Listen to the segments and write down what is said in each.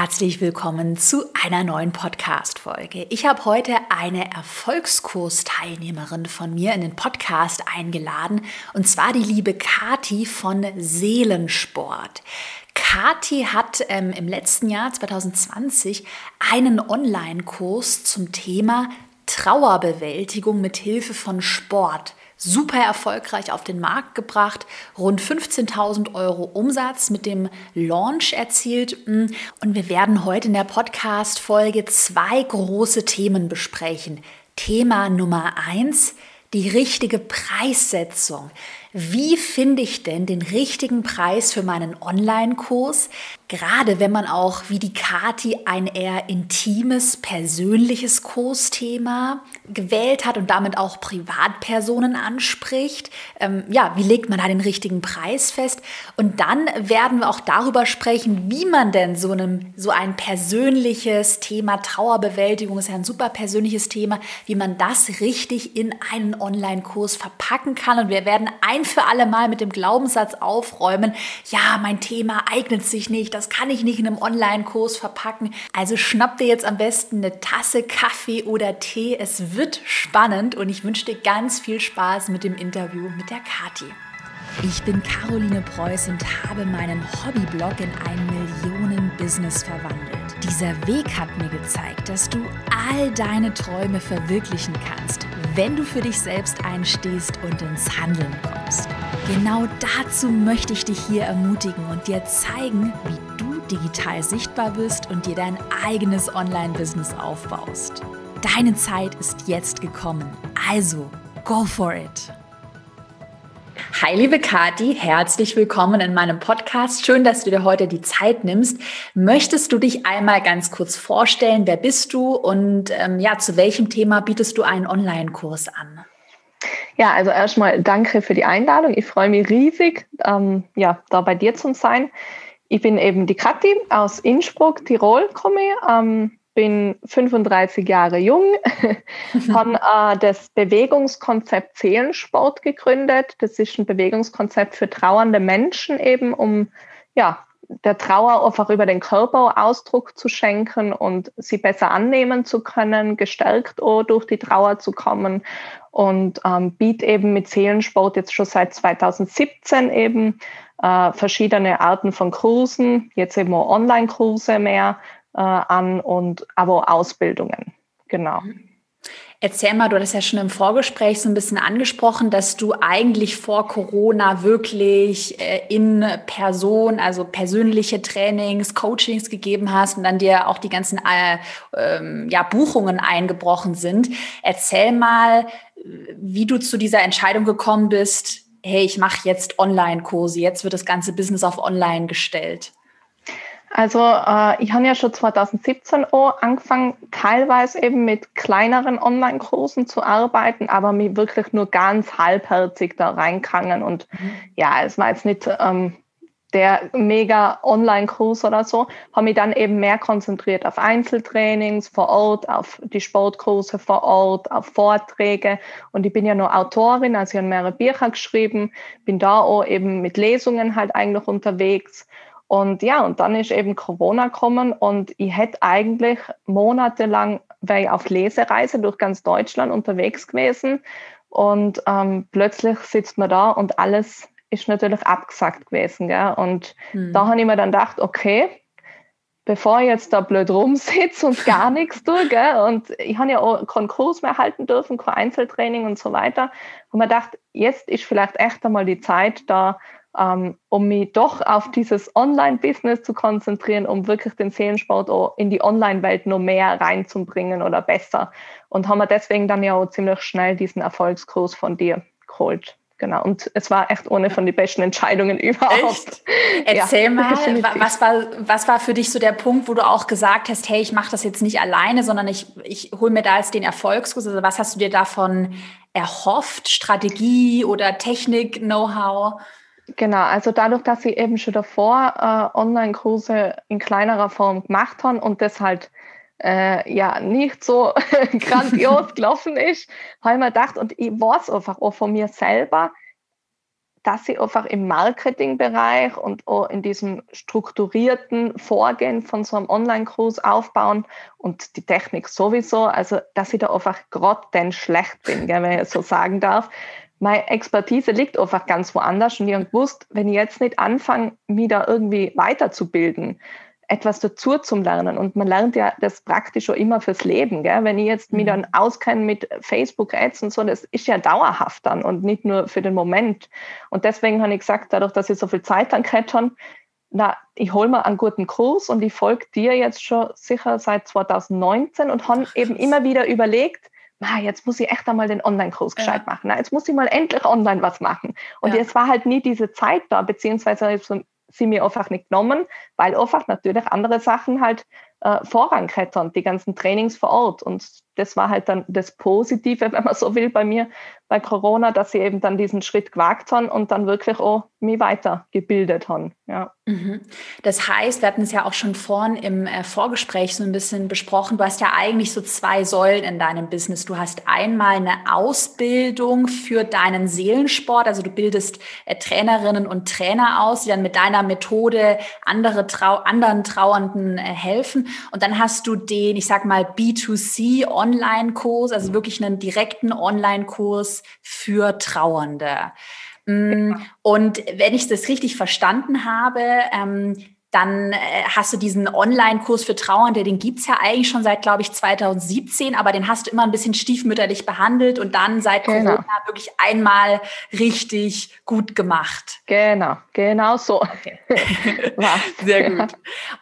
Herzlich willkommen zu einer neuen Podcast-Folge. Ich habe heute eine Erfolgskursteilnehmerin von mir in den Podcast eingeladen und zwar die liebe Kati von Seelensport. Kati hat ähm, im letzten Jahr 2020 einen Online-Kurs zum Thema Trauerbewältigung mit Hilfe von Sport super erfolgreich auf den Markt gebracht, rund 15.000 Euro Umsatz mit dem Launch erzielt. Und wir werden heute in der Podcast-Folge zwei große Themen besprechen. Thema Nummer eins, die richtige Preissetzung. Wie finde ich denn den richtigen Preis für meinen Online-Kurs? Gerade wenn man auch wie die Kati ein eher intimes, persönliches Kursthema gewählt hat und damit auch Privatpersonen anspricht. Ähm, ja, wie legt man da den richtigen Preis fest? Und dann werden wir auch darüber sprechen, wie man denn so, einem, so ein persönliches Thema, Trauerbewältigung ist ja ein super persönliches Thema, wie man das richtig in einen Online-Kurs verpacken kann. Und wir werden ein für alle Mal mit dem Glaubenssatz aufräumen, ja, mein Thema eignet sich nicht, das kann ich nicht in einem Online-Kurs verpacken. Also schnapp dir jetzt am besten eine Tasse Kaffee oder Tee. Es wird spannend und ich wünsche dir ganz viel Spaß mit dem Interview mit der Kati. Ich bin Caroline Preuß und habe meinen Hobbyblog in ein Millionen-Business verwandelt. Dieser Weg hat mir gezeigt, dass du all deine Träume verwirklichen kannst, wenn du für dich selbst einstehst und ins Handeln kommst. Genau dazu möchte ich dich hier ermutigen und dir zeigen, wie du digital sichtbar bist und dir dein eigenes Online-Business aufbaust. Deine Zeit ist jetzt gekommen, also go for it! Hi, liebe Kati, herzlich willkommen in meinem Podcast. Schön, dass du dir heute die Zeit nimmst. Möchtest du dich einmal ganz kurz vorstellen? Wer bist du und ähm, ja, zu welchem Thema bietest du einen Online-Kurs an? Ja, also erstmal danke für die Einladung. Ich freue mich riesig, ähm, ja, da bei dir zu sein. Ich bin eben die Kathi aus Innsbruck, Tirol komme. Ähm, bin 35 Jahre jung, habe äh, das Bewegungskonzept Seelensport gegründet. Das ist ein Bewegungskonzept für trauernde Menschen, eben um ja, der Trauer einfach über den Körper Ausdruck zu schenken und sie besser annehmen zu können, gestärkt auch durch die Trauer zu kommen und ähm, biete eben mit Seelensport jetzt schon seit 2017 eben äh, verschiedene Arten von Kursen, jetzt eben auch Online-Kurse mehr äh, an und aber auch Ausbildungen. Genau. Erzähl mal, du hast ja schon im Vorgespräch so ein bisschen angesprochen, dass du eigentlich vor Corona wirklich äh, in Person, also persönliche Trainings, Coachings gegeben hast und dann dir auch die ganzen äh, ähm, ja, Buchungen eingebrochen sind. Erzähl mal, wie du zu dieser Entscheidung gekommen bist, hey, ich mache jetzt Online-Kurse, jetzt wird das ganze Business auf Online gestellt. Also äh, ich habe ja schon 2017 auch angefangen, teilweise eben mit kleineren Online-Kursen zu arbeiten, aber mich wirklich nur ganz halbherzig da reingegangen. Und mhm. ja, es war jetzt nicht ähm, der mega Online-Kurs oder so, habe mich dann eben mehr konzentriert auf Einzeltrainings vor Ort, auf die Sportkurse vor Ort, auf Vorträge. Und ich bin ja nur Autorin, also ich habe mehrere Bücher geschrieben, bin da auch eben mit Lesungen halt eigentlich unterwegs und ja, und dann ist eben Corona gekommen und ich hätte eigentlich monatelang wäre ich auf Lesereise durch ganz Deutschland unterwegs gewesen und ähm, plötzlich sitzt man da und alles ist natürlich abgesagt gewesen. Gell? Und mhm. da habe ich mir dann gedacht, okay, bevor ich jetzt da blöd rumsitze und gar nichts tue, gell? und ich habe ja auch keinen Kurs mehr halten dürfen, kein Einzeltraining und so weiter, und man gedacht, jetzt ist vielleicht echt einmal die Zeit, da ähm, um mich doch auf dieses Online-Business zu konzentrieren, um wirklich den Seelensport auch in die Online-Welt noch mehr reinzubringen oder besser. Und haben wir deswegen dann ja auch ziemlich schnell diesen Erfolgskurs von dir geholt. Genau. Und es war echt ohne von den besten Entscheidungen überhaupt. Echt? Erzähl ja, mal, was war, was war für dich so der Punkt, wo du auch gesagt hast, hey, ich mache das jetzt nicht alleine, sondern ich, ich hole mir da jetzt den Erfolgskurs. Also was hast du dir davon erhofft? Strategie oder Technik, Know-how? Genau, also dadurch, dass ich eben schon davor äh, Online-Kurse in kleinerer Form gemacht habe und das halt äh, ja nicht so grandios gelaufen ist, habe ich mir gedacht, und ich weiß einfach auch von mir selber, dass sie einfach im Marketingbereich und auch in diesem strukturierten Vorgehen von so einem Online-Kurs aufbauen und die Technik sowieso, also dass ich da einfach grotten schlecht bin, gell, wenn ich so sagen darf. Meine Expertise liegt einfach ganz woanders und ich habe gewusst, wenn ich jetzt nicht anfange, mich da irgendwie weiterzubilden, etwas dazu zum Lernen. Und man lernt ja das praktisch schon immer fürs Leben. Gell? Wenn ich jetzt mich mhm. dann auskenne mit Facebook-Ads und so, das ist ja dauerhaft dann und nicht nur für den Moment. Und deswegen habe ich gesagt, dadurch, dass ich so viel Zeit dann gehabt habe, na, ich hole mir einen guten Kurs und ich folge dir jetzt schon sicher seit 2019 und habe eben immer wieder überlegt, na, jetzt muss ich echt einmal den Online-Kurs gescheit ja. machen. Na, jetzt muss ich mal endlich online was machen. Und ja. jetzt war halt nie diese Zeit da, beziehungsweise sie mir einfach nicht genommen, weil einfach natürlich andere Sachen halt äh, Vorrang hätten, die ganzen Trainings vor Ort. Und das war halt dann das Positive, wenn man so will, bei mir bei Corona, dass sie eben dann diesen Schritt gewagt haben und dann wirklich auch mich weitergebildet haben. Ja. Mhm. Das heißt, wir hatten es ja auch schon vorhin im äh, Vorgespräch so ein bisschen besprochen, du hast ja eigentlich so zwei Säulen in deinem Business. Du hast einmal eine Ausbildung für deinen Seelensport, also du bildest äh, Trainerinnen und Trainer aus, die dann mit deiner Methode andere Trau anderen Trauernden äh, helfen. Und dann hast du den, ich sag mal, B2C Online-Kurs, also wirklich einen direkten Online-Kurs für Trauernde. Mm, und wenn ich das richtig verstanden habe, ähm, dann äh, hast du diesen Online-Kurs für Trauernde, den gibt's ja eigentlich schon seit, glaube ich, 2017, aber den hast du immer ein bisschen stiefmütterlich behandelt und dann seit genau. Corona wirklich einmal richtig gut gemacht. Genau, genau so. Okay. Sehr gut.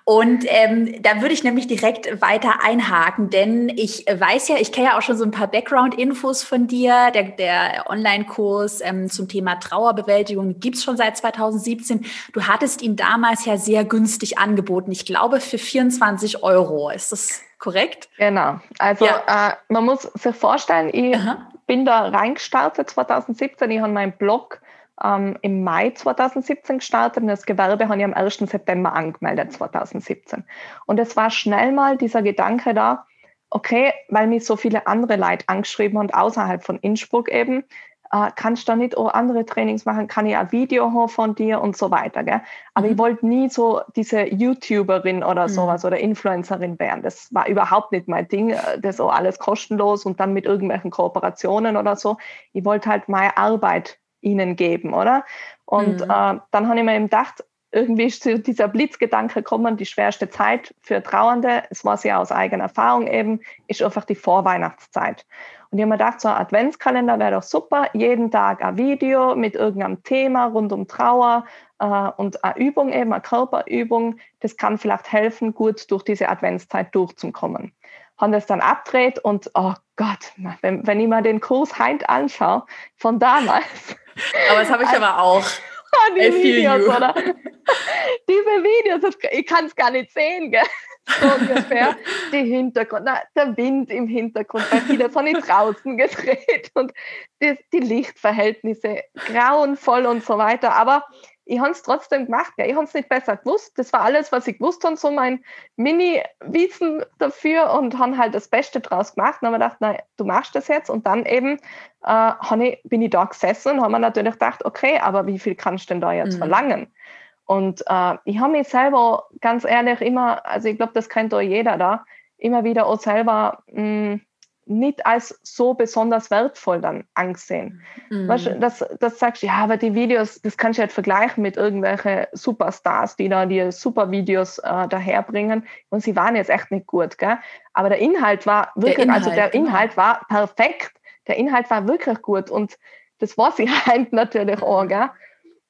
Und ähm, da würde ich nämlich direkt weiter einhaken, denn ich weiß ja, ich kenne ja auch schon so ein paar Background-Infos von dir. Der, der Online-Kurs ähm, zum Thema Trauerbewältigung gibt's schon seit 2017. Du hattest ihn damals ja sehr günstig günstig angeboten. Ich glaube für 24 Euro. Ist das korrekt? Genau. Also ja. äh, man muss sich vorstellen, ich Aha. bin da reingestartet 2017. Ich habe meinen Blog ähm, im Mai 2017 gestartet und das Gewerbe habe ich am 1. September angemeldet 2017. Und es war schnell mal dieser Gedanke da, okay, weil mich so viele andere Leute angeschrieben haben, außerhalb von Innsbruck eben, äh, kannst du da nicht auch andere Trainings machen, kann ich ein Video haben von dir und so weiter. Gell? Aber mhm. ich wollte nie so diese YouTuberin oder mhm. sowas oder Influencerin werden. Das war überhaupt nicht mein Ding. Äh, das auch alles kostenlos und dann mit irgendwelchen Kooperationen oder so. Ich wollte halt meine Arbeit ihnen geben, oder? Und mhm. äh, dann habe ich mir eben gedacht, irgendwie ist dieser Blitzgedanke gekommen, die schwerste Zeit für Trauernde, es war sie aus eigener Erfahrung eben, ist einfach die Vorweihnachtszeit. Und ich habe mir gedacht, so ein Adventskalender wäre doch super, jeden Tag ein Video mit irgendeinem Thema rund um Trauer äh, und eine Übung eben, eine Körperübung, das kann vielleicht helfen, gut durch diese Adventszeit durchzukommen. Haben das dann abgedreht und oh Gott, wenn, wenn ich mir den Kurs heint anschaue, von damals. Aber das habe ich aber auch. Die Videos, oder? Diese Videos, ich kann es gar nicht sehen, gell? So ungefähr. Die Hintergrund, na, der Wind im Hintergrund, weil viele von ich draußen gedreht und die, die, Lichtverhältnisse grauenvoll und so weiter. Aber ich habe es trotzdem gemacht. Gell? Ich habe es nicht besser gewusst. Das war alles, was ich gewusst habe, so mein Mini-Wissen dafür und habe halt das Beste draus gemacht. Und habe mir gedacht, nein, du machst das jetzt. Und dann eben äh, ich, bin ich da gesessen und habe mir natürlich gedacht, okay, aber wie viel kannst du denn da jetzt mhm. verlangen? Und äh, ich habe mich selber ganz ehrlich immer, also ich glaube, das kennt doch jeder da, immer wieder auch selber mh, hm, nicht als so besonders wertvoll dann angesehen. Mhm. Weißt du, dass, dass sagst, ja, aber die Videos, das kannst du halt vergleichen mit irgendwelchen Superstars, die da die super Videos äh, daherbringen. Und sie waren jetzt echt nicht gut, gell? Aber der Inhalt war wirklich, also der Inhalt, also der genau. Inhalt war perfekt. Der Inhalt war wirklich gut. Und das war sie halt natürlich auch, gell?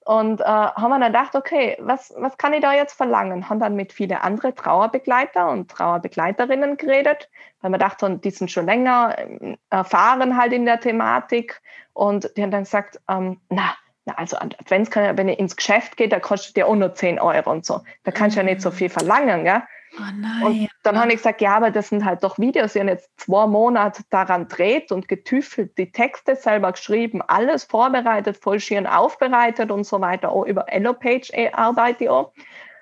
Und äh, haben wir dann gedacht, okay, was, was kann ich da jetzt verlangen? Haben dann mit vielen anderen Trauerbegleiter und Trauerbegleiterinnen geredet, weil wir dachten, die sind schon länger ähm, erfahren halt in der Thematik. Und die haben dann gesagt, ähm, na, na, also Adventskalender, wenn ihr ins Geschäft geht, da kostet ja auch nur 10 Euro und so. Da kannst du ja nicht so viel verlangen, gell? Oh nein. Und dann habe ich gesagt, ja, aber das sind halt doch Videos. Sie haben jetzt zwei Monate daran dreht und getüffelt, die Texte selber geschrieben, alles vorbereitet, voll schön aufbereitet und so weiter. Auch über Elopage arbeite ich auch.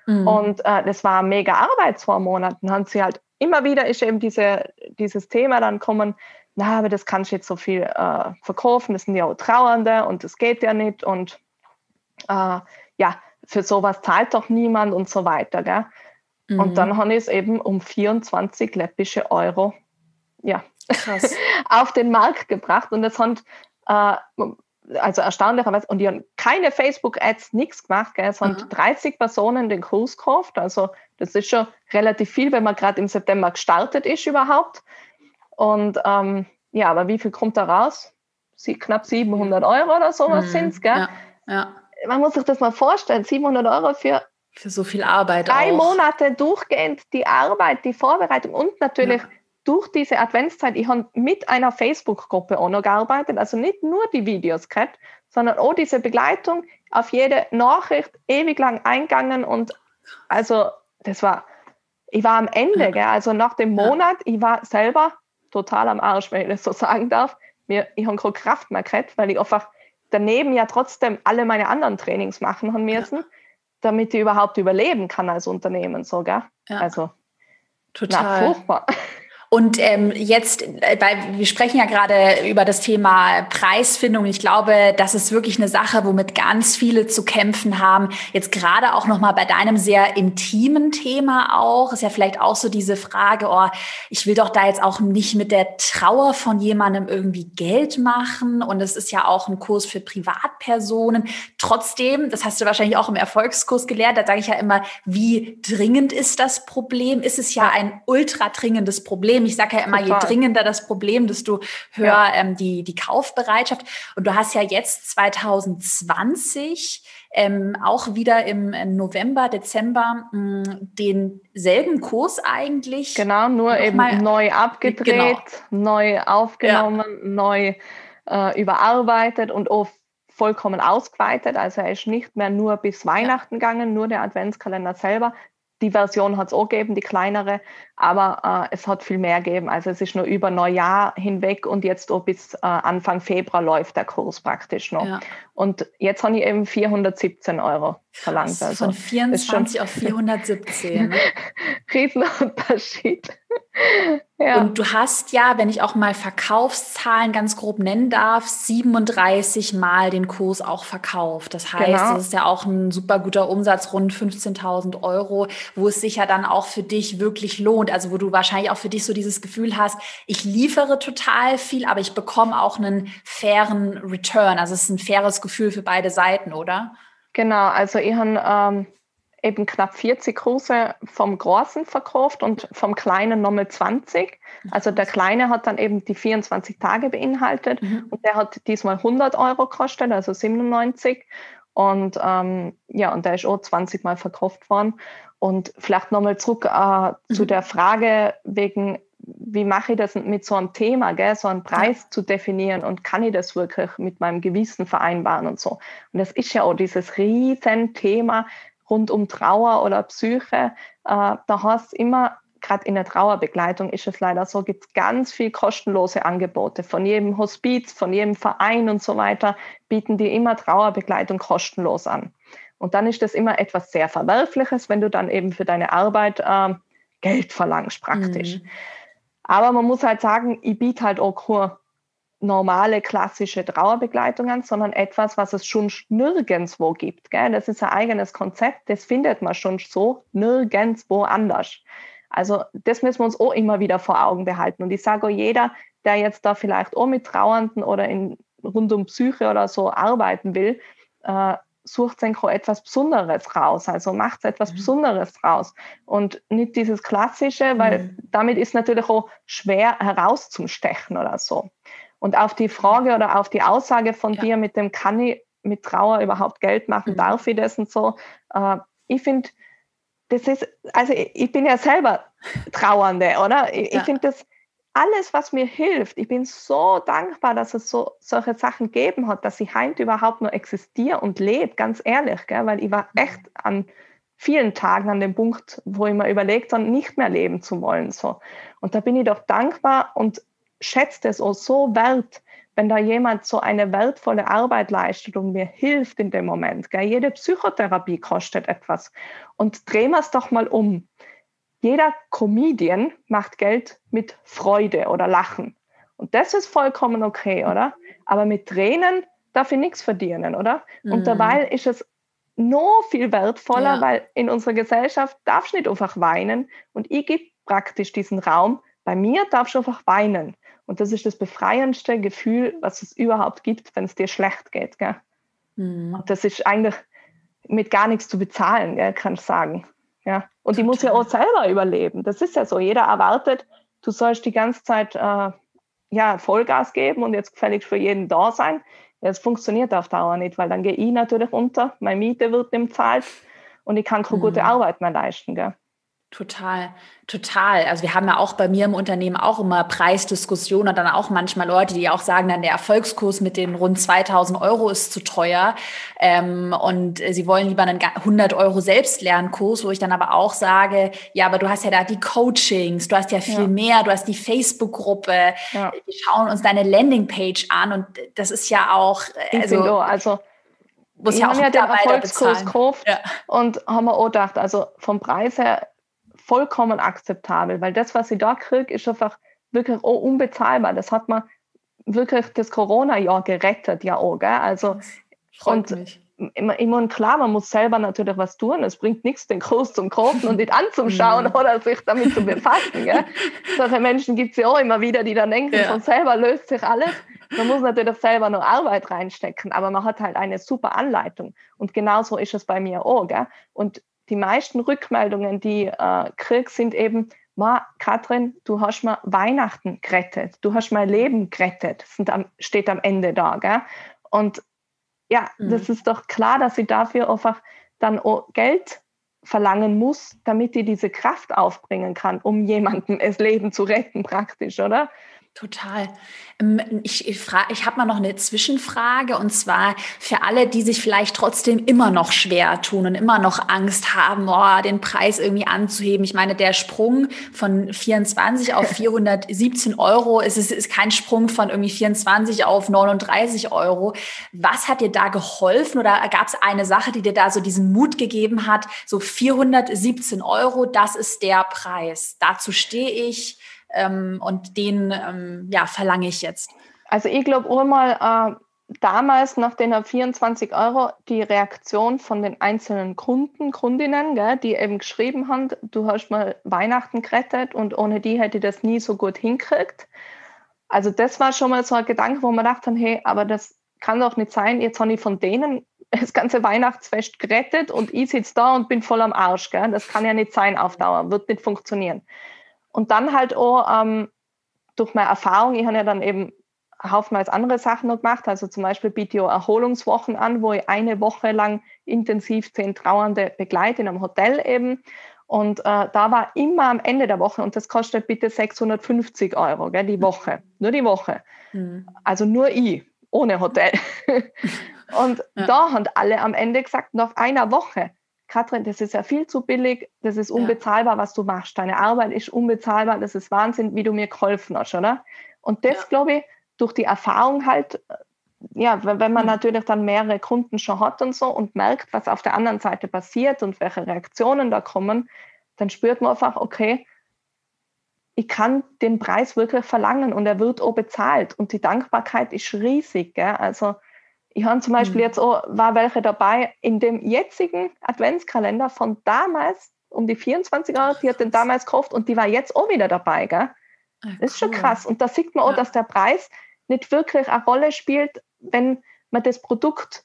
Mhm. Und äh, das war mega Arbeit, zwei Monate. Dann haben sie halt immer wieder ist eben diese, dieses Thema dann kommen, na, aber das kannst du jetzt so viel äh, verkaufen, das sind ja auch Trauernde und das geht ja nicht. Und äh, ja, für sowas zahlt doch niemand und so weiter. Gell? Mhm. Und dann habe ich es eben um 24 läppische Euro ja, auf den Markt gebracht. Und das hat, äh, also erstaunlicherweise, und die haben keine Facebook-Ads, nichts gemacht. Gell? Es haben mhm. 30 Personen den Kurs gekauft. Also das ist schon relativ viel, wenn man gerade im September gestartet ist überhaupt. Und ähm, ja, aber wie viel kommt da raus? Sie, knapp 700 Euro oder sowas mhm. sind es, gell? Ja, ja. Man muss sich das mal vorstellen, 700 Euro für für so viel Arbeit. Drei auch. Monate durchgehend die Arbeit, die Vorbereitung und natürlich ja. durch diese Adventszeit. Ich habe mit einer Facebook-Gruppe auch noch gearbeitet, also nicht nur die Videos gehabt, sondern auch diese Begleitung auf jede Nachricht ewig lang eingegangen und also das war, ich war am Ende, ja. gell? also nach dem Monat, ich war selber total am Arsch, wenn ich das so sagen darf. Mir, ich habe keine Kraft mehr gehabt, weil ich einfach daneben ja trotzdem alle meine anderen Trainings machen haben müssen, ja. Damit ich überhaupt überleben kann als Unternehmen. So, gell? Ja. Also, total. Na, furchtbar. Und ähm, jetzt, äh, weil wir sprechen ja gerade über das Thema Preisfindung. Ich glaube, das ist wirklich eine Sache, womit ganz viele zu kämpfen haben. Jetzt gerade auch noch mal bei deinem sehr intimen Thema auch ist ja vielleicht auch so diese Frage: Oh, ich will doch da jetzt auch nicht mit der Trauer von jemandem irgendwie Geld machen. Und es ist ja auch ein Kurs für Privatpersonen. Trotzdem, das hast du wahrscheinlich auch im Erfolgskurs gelernt. Da sage ich ja immer, wie dringend ist das Problem? Ist es ja ein ultra dringendes Problem Problem. Ich sage ja immer, Total. je dringender das Problem, desto höher ja. ähm, die, die Kaufbereitschaft. Und du hast ja jetzt 2020 ähm, auch wieder im November, Dezember mh, hm, denselben Kurs eigentlich. Genau, nur eben neu abgedreht, genau. neu aufgenommen, ja. neu äh, überarbeitet und auch vollkommen ausgeweitet. Also er ist nicht mehr nur bis Weihnachten ja. gegangen, nur der Adventskalender selber, die Version hat es auch gegeben, die kleinere, aber äh, es hat viel mehr gegeben. Also es ist nur über Neujahr hinweg und jetzt auch bis äh, Anfang Februar läuft der Kurs praktisch noch. Ja. Und jetzt habe ich eben 417 Euro verlangt. Also von 24 auf 417. Ne? Riesenunterschied. Ja. Und du hast ja, wenn ich auch mal Verkaufszahlen ganz grob nennen darf, 37 Mal den Kurs auch verkauft. Das heißt, genau. das ist ja auch ein super guter Umsatz, rund 15.000 Euro, wo es sich ja dann auch für dich wirklich lohnt. Also wo du wahrscheinlich auch für dich so dieses Gefühl hast, ich liefere total viel, aber ich bekomme auch einen fairen Return. Also es ist ein faires Gefühl für beide Seiten, oder? Genau, also ich habe ähm, eben knapp 40 Kurse vom Großen verkauft und vom Kleinen nochmal 20. Also der Kleine hat dann eben die 24 Tage beinhaltet mhm. und der hat diesmal 100 Euro gekostet, also 97. Und ähm, ja, und der ist auch 20 Mal verkauft worden. Und vielleicht nochmal zurück äh, mhm. zu der Frage wegen wie mache ich das mit so einem Thema, gell, so einen Preis ja. zu definieren und kann ich das wirklich mit meinem Gewissen vereinbaren und so. Und das ist ja auch dieses riesen Thema rund um Trauer oder Psyche. Äh, da hast immer, gerade in der Trauerbegleitung ist es leider so, gibt es ganz viel kostenlose Angebote. Von jedem Hospiz, von jedem Verein und so weiter bieten die immer Trauerbegleitung kostenlos an. Und dann ist das immer etwas sehr Verwerfliches, wenn du dann eben für deine Arbeit äh, Geld verlangst praktisch. Mhm. Aber man muss halt sagen, ich biete halt auch keine normale klassische Trauerbegleitung an, sondern etwas, was es schon nirgendwo gibt. Gell? Das ist ein eigenes Konzept, das findet man schon so nirgendwo anders. Also das müssen wir uns auch immer wieder vor Augen behalten. Und ich sage auch jeder, der jetzt da vielleicht auch mit Trauernden oder in, rund um Psyche oder so arbeiten will, äh, sucht sich etwas Besonderes raus, also macht etwas mhm. Besonderes raus und nicht dieses Klassische, weil mhm. damit ist natürlich auch schwer herauszustechen oder so. Und auf die Frage oder auf die Aussage von ja. dir mit dem, kann ich mit Trauer überhaupt Geld machen, mhm. darf ich das und so, äh, ich finde, das ist, also ich, ich, bin ja selber Trauernde, oder? Ich, ja. ich finde das, alles, was mir hilft, ich bin so dankbar, dass es so solche Sachen gegeben hat, dass ich heute überhaupt nur existiere und lebe, ganz ehrlich, gell? weil ich war mhm. echt an vielen Tagen an dem Punkt, wo ich mir überlegt habe, nicht mehr leben zu wollen. So. Und da bin ich doch dankbar und schätze es auch so wert, wenn da jemand so eine wertvolle Arbeit leistet und mir hilft in dem Moment. Gell? Jede Psychotherapie kostet etwas. Und drehen wir es doch mal um jeder Comedian macht Geld mit Freude oder Lachen. Und das ist vollkommen okay, oder? Aber mit Tränen, darf ich nichts verdienen, oder? Mhm. Und dabei ist es noch viel wertvoller, ja. weil in unserer Gesellschaft darfst du nicht einfach weinen und ich gebe praktisch diesen Raum. Bei mir darfst du einfach weinen. Und das ist das befreiendste Gefühl, was es überhaupt gibt, wenn es dir schlecht geht. Gell? Mhm. Und das ist eigentlich mit gar nichts zu bezahlen, gell, kann ich sagen. Ja. Und Total. die muss ja auch selber überleben. Das ist ja so. Jeder erwartet, du sollst die ganze Zeit äh, ja, Vollgas geben und jetzt gefällig für jeden da sein. Das funktioniert auf Dauer nicht, weil dann gehe ich natürlich unter, meine Miete wird nicht zahlt und ich kann keine mhm. gute Arbeit mehr leisten. Gell? Total, total. Also wir haben ja auch bei mir im Unternehmen auch immer Preisdiskussionen und dann auch manchmal Leute, die auch sagen, dann der Erfolgskurs mit den rund 2000 Euro ist zu teuer ähm, und sie wollen lieber einen 100 Euro Selbstlernkurs, wo ich dann aber auch sage, ja, aber du hast ja da die Coachings, du hast ja viel ja. mehr, du hast die Facebook-Gruppe, ja. wir schauen uns deine Landingpage an und das ist ja auch, also, also muss ja auch ja den Erfolgskurs gekauft ja. und haben wir auch gedacht, also vom Preis her vollkommen akzeptabel, weil das, was ich da kriege, ist einfach wirklich auch unbezahlbar. Das hat man wirklich das Corona-Jahr gerettet, ja auch, gell? Also, und mich. Immer, immer klar, man muss selber natürlich was tun. Es bringt nichts, den Kurs zum kaufen und nicht anzuschauen mhm. oder sich damit zu befassen. Gell? Solche Menschen gibt es ja auch immer wieder, die dann denken, ja. von selber löst sich alles. Man muss natürlich selber noch Arbeit reinstecken, aber man hat halt eine super Anleitung. Und genauso ist es bei mir auch. Gell? Und die meisten Rückmeldungen, die äh, krieg, sind eben, Ma, Katrin, du hast mal Weihnachten gerettet, du hast mein Leben gerettet, am, steht am Ende da. Gell? Und ja, mhm. das ist doch klar, dass ich dafür einfach dann Geld verlangen muss, damit ich diese Kraft aufbringen kann, um jemandem das Leben zu retten, praktisch, oder? Total. Ähm, ich, ich, ich habe mal noch eine Zwischenfrage und zwar für alle, die sich vielleicht trotzdem immer noch schwer tun und immer noch Angst haben, oh, den Preis irgendwie anzuheben. Ich meine, der Sprung von 24 auf 417 Euro ist, ist, ist kein Sprung von irgendwie 24 auf 39 Euro. Was hat dir da geholfen oder gab es eine Sache, die dir da so diesen Mut gegeben hat? So 417 Euro, das ist der Preis. Dazu stehe ich ähm, und den ähm, ja, verlange ich jetzt. Also ich glaube auch mal, äh, damals nach den 24 Euro die Reaktion von den einzelnen Kunden, Kundinnen, gell, die eben geschrieben haben, du hast mal Weihnachten gerettet und ohne die hätte ich das nie so gut hinkriegt. Also das war schon mal so ein Gedanke, wo man dachte, hey, aber das kann doch nicht sein, jetzt habe ich von denen das ganze Weihnachtsfest gerettet und ich sitze da und bin voll am Arsch. Gell? Das kann ja nicht sein auf Dauer, wird nicht funktionieren. Und dann halt auch ähm, durch meine Erfahrung, ich habe ja dann eben haufenweise andere Sachen noch gemacht. Also zum Beispiel biete ich Erholungswochen an, wo ich eine Woche lang intensiv zehn Trauernde begleite in einem Hotel eben. Und äh, da war immer am Ende der Woche, und das kostet bitte 650 Euro, gell, die Woche, nur die Woche. Mhm. Also nur ich, ohne Hotel. und ja. da haben alle am Ende gesagt, nach einer Woche, Katrin, das ist ja viel zu billig, das ist unbezahlbar, ja. was du machst. Deine Arbeit ist unbezahlbar, das ist Wahnsinn, wie du mir geholfen hast, oder? Und das, ja. glaube ich, durch die Erfahrung halt, äh, ja, wenn man mhm. natürlich dann mehrere Kunden schon hat und so und merkt, was auf der anderen Seite passiert und welche Reaktionen da kommen, dann spürt man einfach, okay, ich kann den Preis wirklich verlangen und er wird auch bezahlt und die Dankbarkeit ist riesig. Gell? Also ich habe zum Beispiel mhm. jetzt auch, war welche dabei in dem jetzigen Adventskalender von damals, um die 24 Euro, die hat den damals gekauft und die war jetzt auch wieder dabei. Gell? Ach, das ist schon krass. Und da sieht man auch, ja. dass der Preis nicht wirklich eine Rolle spielt, wenn man das Produkt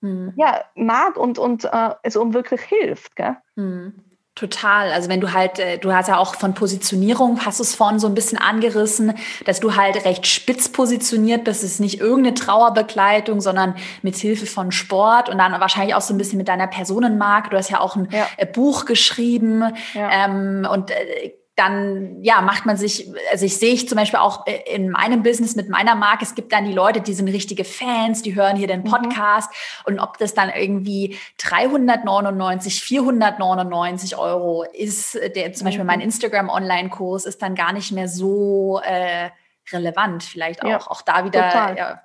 mhm. ja, mag und, und äh, es um wirklich hilft. Gell? Mhm. Total. Also wenn du halt, äh, du hast ja auch von Positionierung, hast du es vorhin so ein bisschen angerissen, dass du halt recht spitz positioniert bist. Es ist nicht irgendeine Trauerbegleitung, sondern mit Hilfe von Sport und dann wahrscheinlich auch so ein bisschen mit deiner Personenmarke. Du hast ja auch ein ja. Äh, Buch geschrieben ja. ähm, und äh, dann ja macht man sich, also ich sehe ich zum Beispiel auch äh, in meinem Business mit meiner Marke, es gibt dann die Leute, die sind richtige Fans, die hören hier den mhm. Podcast mhm. und ob das dann irgendwie 399, 499 Euro ist, der zum mhm. Beispiel mein mhm. Instagram Online-Kurs ist dann gar nicht mehr so äh, relevant, vielleicht auch, ja, auch da wieder.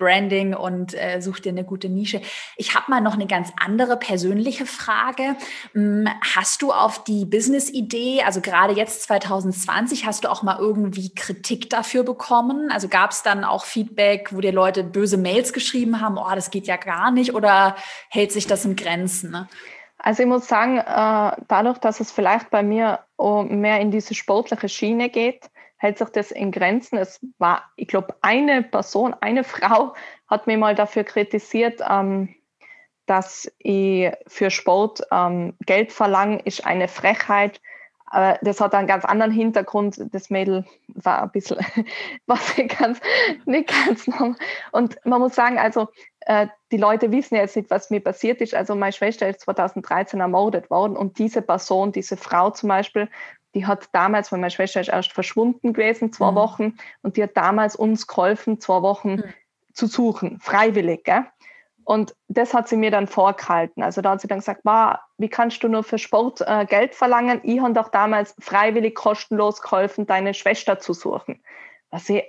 Branding und äh, such dir eine gute Nische. Ich habe mal noch eine ganz andere persönliche Frage. Hm, hast du auf die Business-Idee, also gerade jetzt 2020, hast du auch mal irgendwie Kritik dafür bekommen? Also gab es dann auch Feedback, wo dir Leute böse Mails geschrieben haben, oh, das geht ja gar nicht oder hält sich das in Grenzen? Ne? Also ich muss sagen, äh, dadurch, dass es vielleicht bei mir mehr in diese sportliche Schiene geht, hält sich das in Grenzen. Es war, ich glaube, eine Person, eine Frau hat mir mal dafür kritisiert, ähm, dass ich für Sport ähm, Geld verlange, ist eine Frechheit. Aber das hat einen ganz anderen Hintergrund. Das Mädel war ein bisschen, was nicht ganz, nicht ganz normal. Und man muss sagen, also äh, die Leute wissen jetzt nicht, was mir passiert ist. Also meine Schwester ist 2013 ermordet worden und diese Person, diese Frau zum Beispiel, die hat damals, weil meine Schwester ist erst verschwunden gewesen, zwei mhm. Wochen, und die hat damals uns geholfen, zwei Wochen mhm. zu suchen, freiwillig. Gell? Und das hat sie mir dann vorgehalten. Also da hat sie dann gesagt, wie kannst du nur für Sport äh, Geld verlangen? Ich habe doch damals freiwillig kostenlos geholfen, deine Schwester zu suchen. Was sie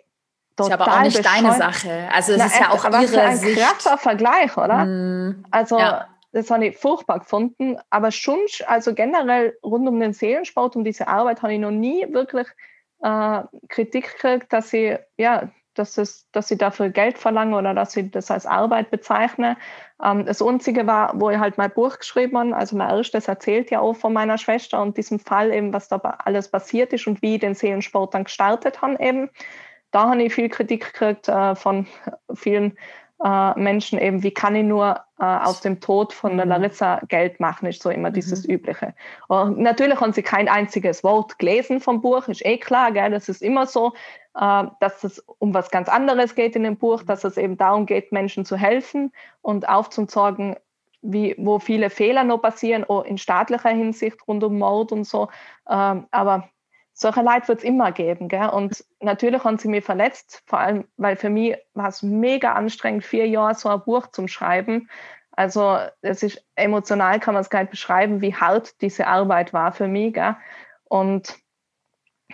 total ist aber auch nicht bescheuert. deine Sache. Also es Na, ist ja auch ihre für ein Sicht. krasser Vergleich, oder? Mm, also ja. Das habe ich furchtbar gefunden. Aber schon, also generell rund um den Seelensport, um diese Arbeit, habe ich noch nie wirklich äh, Kritik gekriegt, dass sie, ja, dass, es, dass sie dafür Geld verlangen oder dass sie das als Arbeit bezeichnen. Ähm, das Einzige war, wo ich halt mein Buch geschrieben habe, also mein erstes erzählt ja auch von meiner Schwester und diesem Fall eben, was da alles passiert ist und wie ich den Seelensport dann gestartet habe eben da habe ich viel Kritik gekriegt äh, von vielen äh, Menschen eben, wie kann ich nur äh, aus dem Tod von der mhm. Larissa Geld machen, ist so immer mhm. dieses Übliche. Und natürlich haben sie kein einziges Wort gelesen vom Buch, ist eh klar, gell? das ist immer so, äh, dass es um was ganz anderes geht in dem Buch, dass es eben darum geht, Menschen zu helfen und aufzuzeigen, wie, wo viele Fehler noch passieren, auch in staatlicher Hinsicht rund um Mord und so. Ähm, aber solche Leute wird es immer geben. Gell? Und natürlich haben sie mich verletzt, vor allem, weil für mich war es mega anstrengend, vier Jahre so ein Buch zu schreiben. Also es ist emotional, kann man es gar nicht beschreiben, wie hart diese Arbeit war für mich. Gell? Und,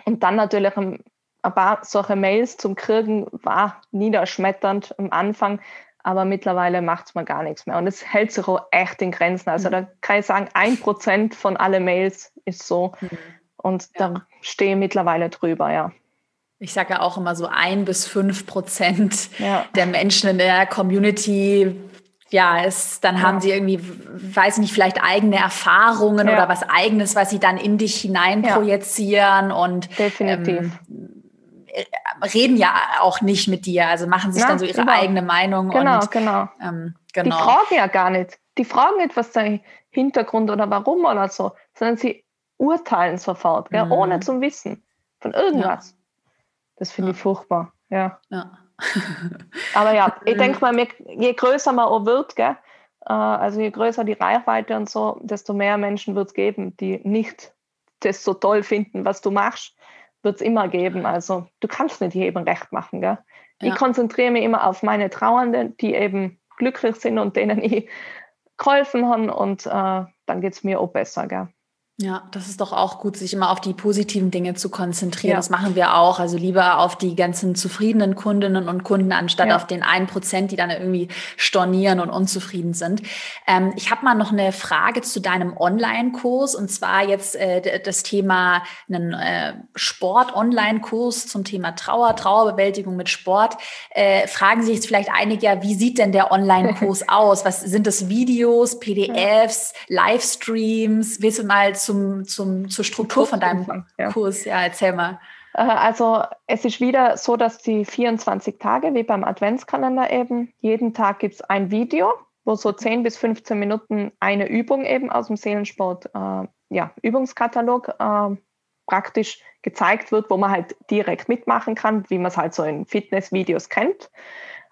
und dann natürlich ein, ein paar solche Mails zum Kriegen war niederschmetternd am Anfang, aber mittlerweile macht es mir gar nichts mehr. Und es hält sich auch echt in Grenzen. Also mhm. da kann ich sagen, ein Prozent von allen Mails ist so. Mhm. Und ja. da stehe ich mittlerweile drüber, ja. Ich sage ja auch immer so ein bis fünf Prozent ja. der Menschen in der Community ja, es, dann ja. haben sie irgendwie, weiß ich nicht, vielleicht eigene Erfahrungen ja. oder was eigenes, was sie dann in dich hinein projizieren und definitiv. Ähm, reden ja auch nicht mit dir, also machen sich ja, dann so ihre genau. eigene Meinung. Genau, und, genau. Ähm, genau. Die fragen ja gar nicht. Die fragen nicht, was der Hintergrund oder warum oder so, sondern sie urteilen sofort, gell, mhm. ohne zu wissen von irgendwas. Ja. Das finde ja. ich furchtbar. Ja. ja. Aber ja, ich denke mal, je größer man auch wird, gell, äh, also je größer die Reichweite und so, desto mehr Menschen wird es geben, die nicht das so toll finden, was du machst, wird es immer geben. Also du kannst nicht jedem recht machen. Gell? Ich konzentriere mich immer auf meine Trauernden, die eben glücklich sind und denen ich geholfen habe und äh, dann geht es mir auch besser. Gell? Ja, das ist doch auch gut, sich immer auf die positiven Dinge zu konzentrieren. Ja. Das machen wir auch. Also lieber auf die ganzen zufriedenen Kundinnen und Kunden, anstatt ja. auf den einen Prozent, die dann irgendwie stornieren und unzufrieden sind. Ähm, ich habe mal noch eine Frage zu deinem Online-Kurs und zwar jetzt äh, das Thema einen äh, Sport-Online-Kurs zum Thema Trauer, Trauerbewältigung mit Sport. Äh, fragen sich jetzt vielleicht einige, ja, wie sieht denn der Online-Kurs aus? Was sind das Videos, PDFs, Livestreams? Willst du mal zum, zum, zur Struktur von deinem ja. Kurs? Ja, erzähl mal. Äh, also es ist wieder so, dass die 24 Tage, wie beim Adventskalender eben, jeden Tag gibt es ein Video, wo so 10 bis 15 Minuten eine Übung eben aus dem Seelensport, äh, ja, Übungskatalog äh, praktisch gezeigt wird, wo man halt direkt mitmachen kann, wie man es halt so in Fitnessvideos kennt.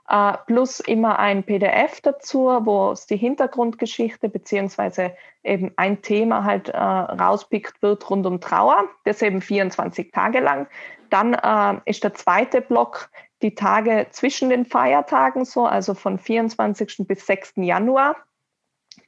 Uh, plus immer ein PDF dazu, wo es die Hintergrundgeschichte beziehungsweise eben ein Thema halt uh, rauspickt wird rund um Trauer, das eben 24 Tage lang. Dann uh, ist der zweite Block die Tage zwischen den Feiertagen so, also von 24. bis 6. Januar.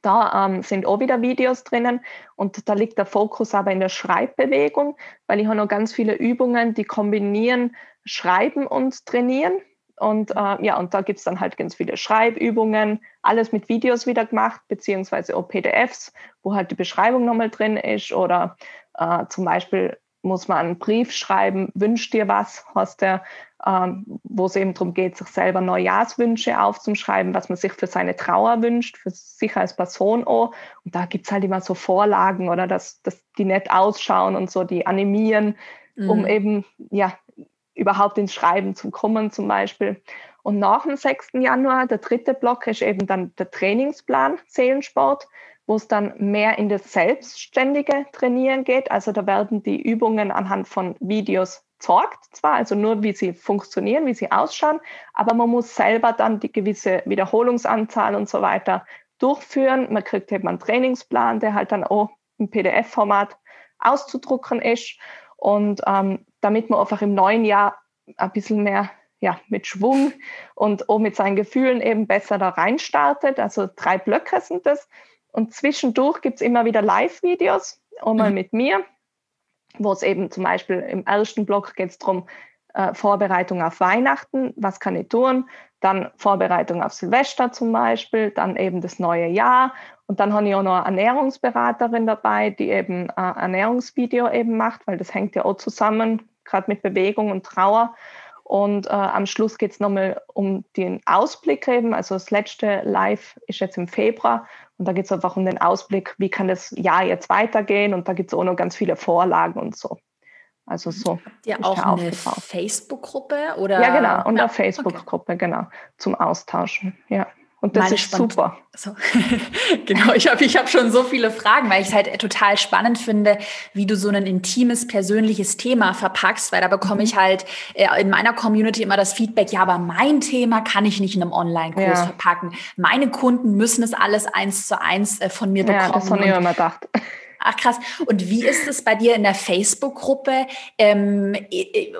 Da ähm, sind auch wieder Videos drinnen und da liegt der Fokus aber in der Schreibbewegung, weil ich habe noch ganz viele Übungen, die kombinieren Schreiben und Trainieren Und äh, ja, und da gibt es dann halt ganz viele Schreibübungen, alles mit Videos wieder gemacht, beziehungsweise auch PDFs, wo halt die Beschreibung nochmal drin ist. Oder äh, zum Beispiel muss man einen Brief schreiben, wünscht dir was, hast der, ähm, wo es eben darum geht, sich selber Neujahrswünsche aufzuschreiben, was man sich für seine Trauer wünscht, für sich als Person auch. Und da gibt es halt immer so Vorlagen oder dass, dass die nett ausschauen und so, die animieren, mhm. um eben ja überhaupt ins Schreiben zu kommen zum Beispiel. Und nach dem 6. Januar, der dritte Block, ist eben dann der Trainingsplan Seelensport, wo es dann mehr in das selbstständige Trainieren geht. Also da werden die Übungen anhand von Videos gezeigt, zwar, also nur wie sie funktionieren, wie sie ausschauen, aber man muss selber dann die gewisse Wiederholungsanzahl und so weiter durchführen. Man kriegt eben einen Trainingsplan, der halt dann auch im PDF-Format auszudrucken ist. Und ähm, damit man einfach im neuen Jahr ein bisschen mehr ja, mit Schwung und auch mit seinen Gefühlen eben besser da reinstartet. Also drei Blöcke sind das. Und zwischendurch gibt es immer wieder Live-Videos, auch mal mhm. mit mir, wo es eben zum Beispiel im ersten Block geht es darum, äh, Vorbereitung auf Weihnachten, was kann ich tun, dann Vorbereitung auf Silvester zum Beispiel, dann eben das neue Jahr und dann habe ich auch noch eine Ernährungsberaterin dabei, die eben ein Ernährungsvideo eben macht, weil das hängt ja auch zusammen, gerade mit Bewegung und Trauer. Und äh, am Schluss geht es nochmal um den Ausblick eben. Also das letzte Live ist jetzt im Februar und da geht es einfach um den Ausblick, wie kann das Jahr jetzt weitergehen. Und da gibt es auch noch ganz viele Vorlagen und so. Also so. Habt ihr auch eine Facebook-Gruppe? oder? Ja, genau. Und ja, eine Facebook-Gruppe, okay. genau. Zum Austauschen. Ja. Und das Meine ist super. So. genau, ich habe ich hab schon so viele Fragen, weil ich es halt total spannend finde, wie du so ein intimes, persönliches Thema verpackst, weil da bekomme ich mhm. halt äh, in meiner Community immer das Feedback, ja, aber mein Thema kann ich nicht in einem Online-Kurs ja. verpacken. Meine Kunden müssen es alles eins zu eins äh, von mir bekommen. Ja, das habe ich immer gedacht. Ach krass. Und wie ist es bei dir in der Facebook-Gruppe? Ähm,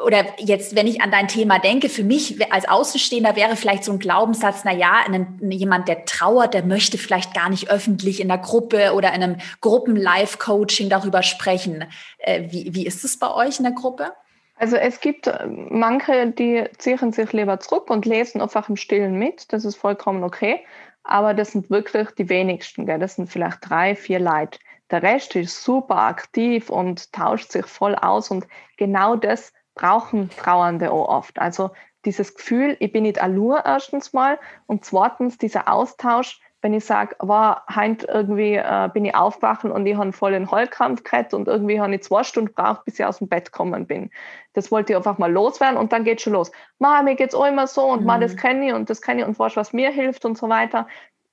oder jetzt, wenn ich an dein Thema denke, für mich als Außenstehender wäre vielleicht so ein Glaubenssatz, na ja, jemand, der trauert, der möchte vielleicht gar nicht öffentlich in der Gruppe oder in einem Gruppen-Live-Coaching darüber sprechen. Äh, wie, wie ist es bei euch in der Gruppe? Also es gibt äh, manche, die ziehen sich lieber zurück und lesen einfach im Stillen mit. Das ist vollkommen okay. Aber das sind wirklich die wenigsten. Gell? Das sind vielleicht drei, vier Leute. Der Rest ist super aktiv und tauscht sich voll aus. Und genau das brauchen Trauernde auch oft. Also dieses Gefühl, ich bin nicht allur erstens mal und zweitens dieser Austausch, wenn ich sage, war heint irgendwie äh, bin ich aufwachen und ich habe voll den Heulkrampf gehabt und irgendwie habe ich zwei Stunden gebraucht, bis ich aus dem Bett gekommen bin. Das wollte ich einfach mal loswerden und dann geht schon los. Ma, mir geht's auch immer so und mhm. ma, das kenne ich und das kenne ich und weißt, was mir hilft und so weiter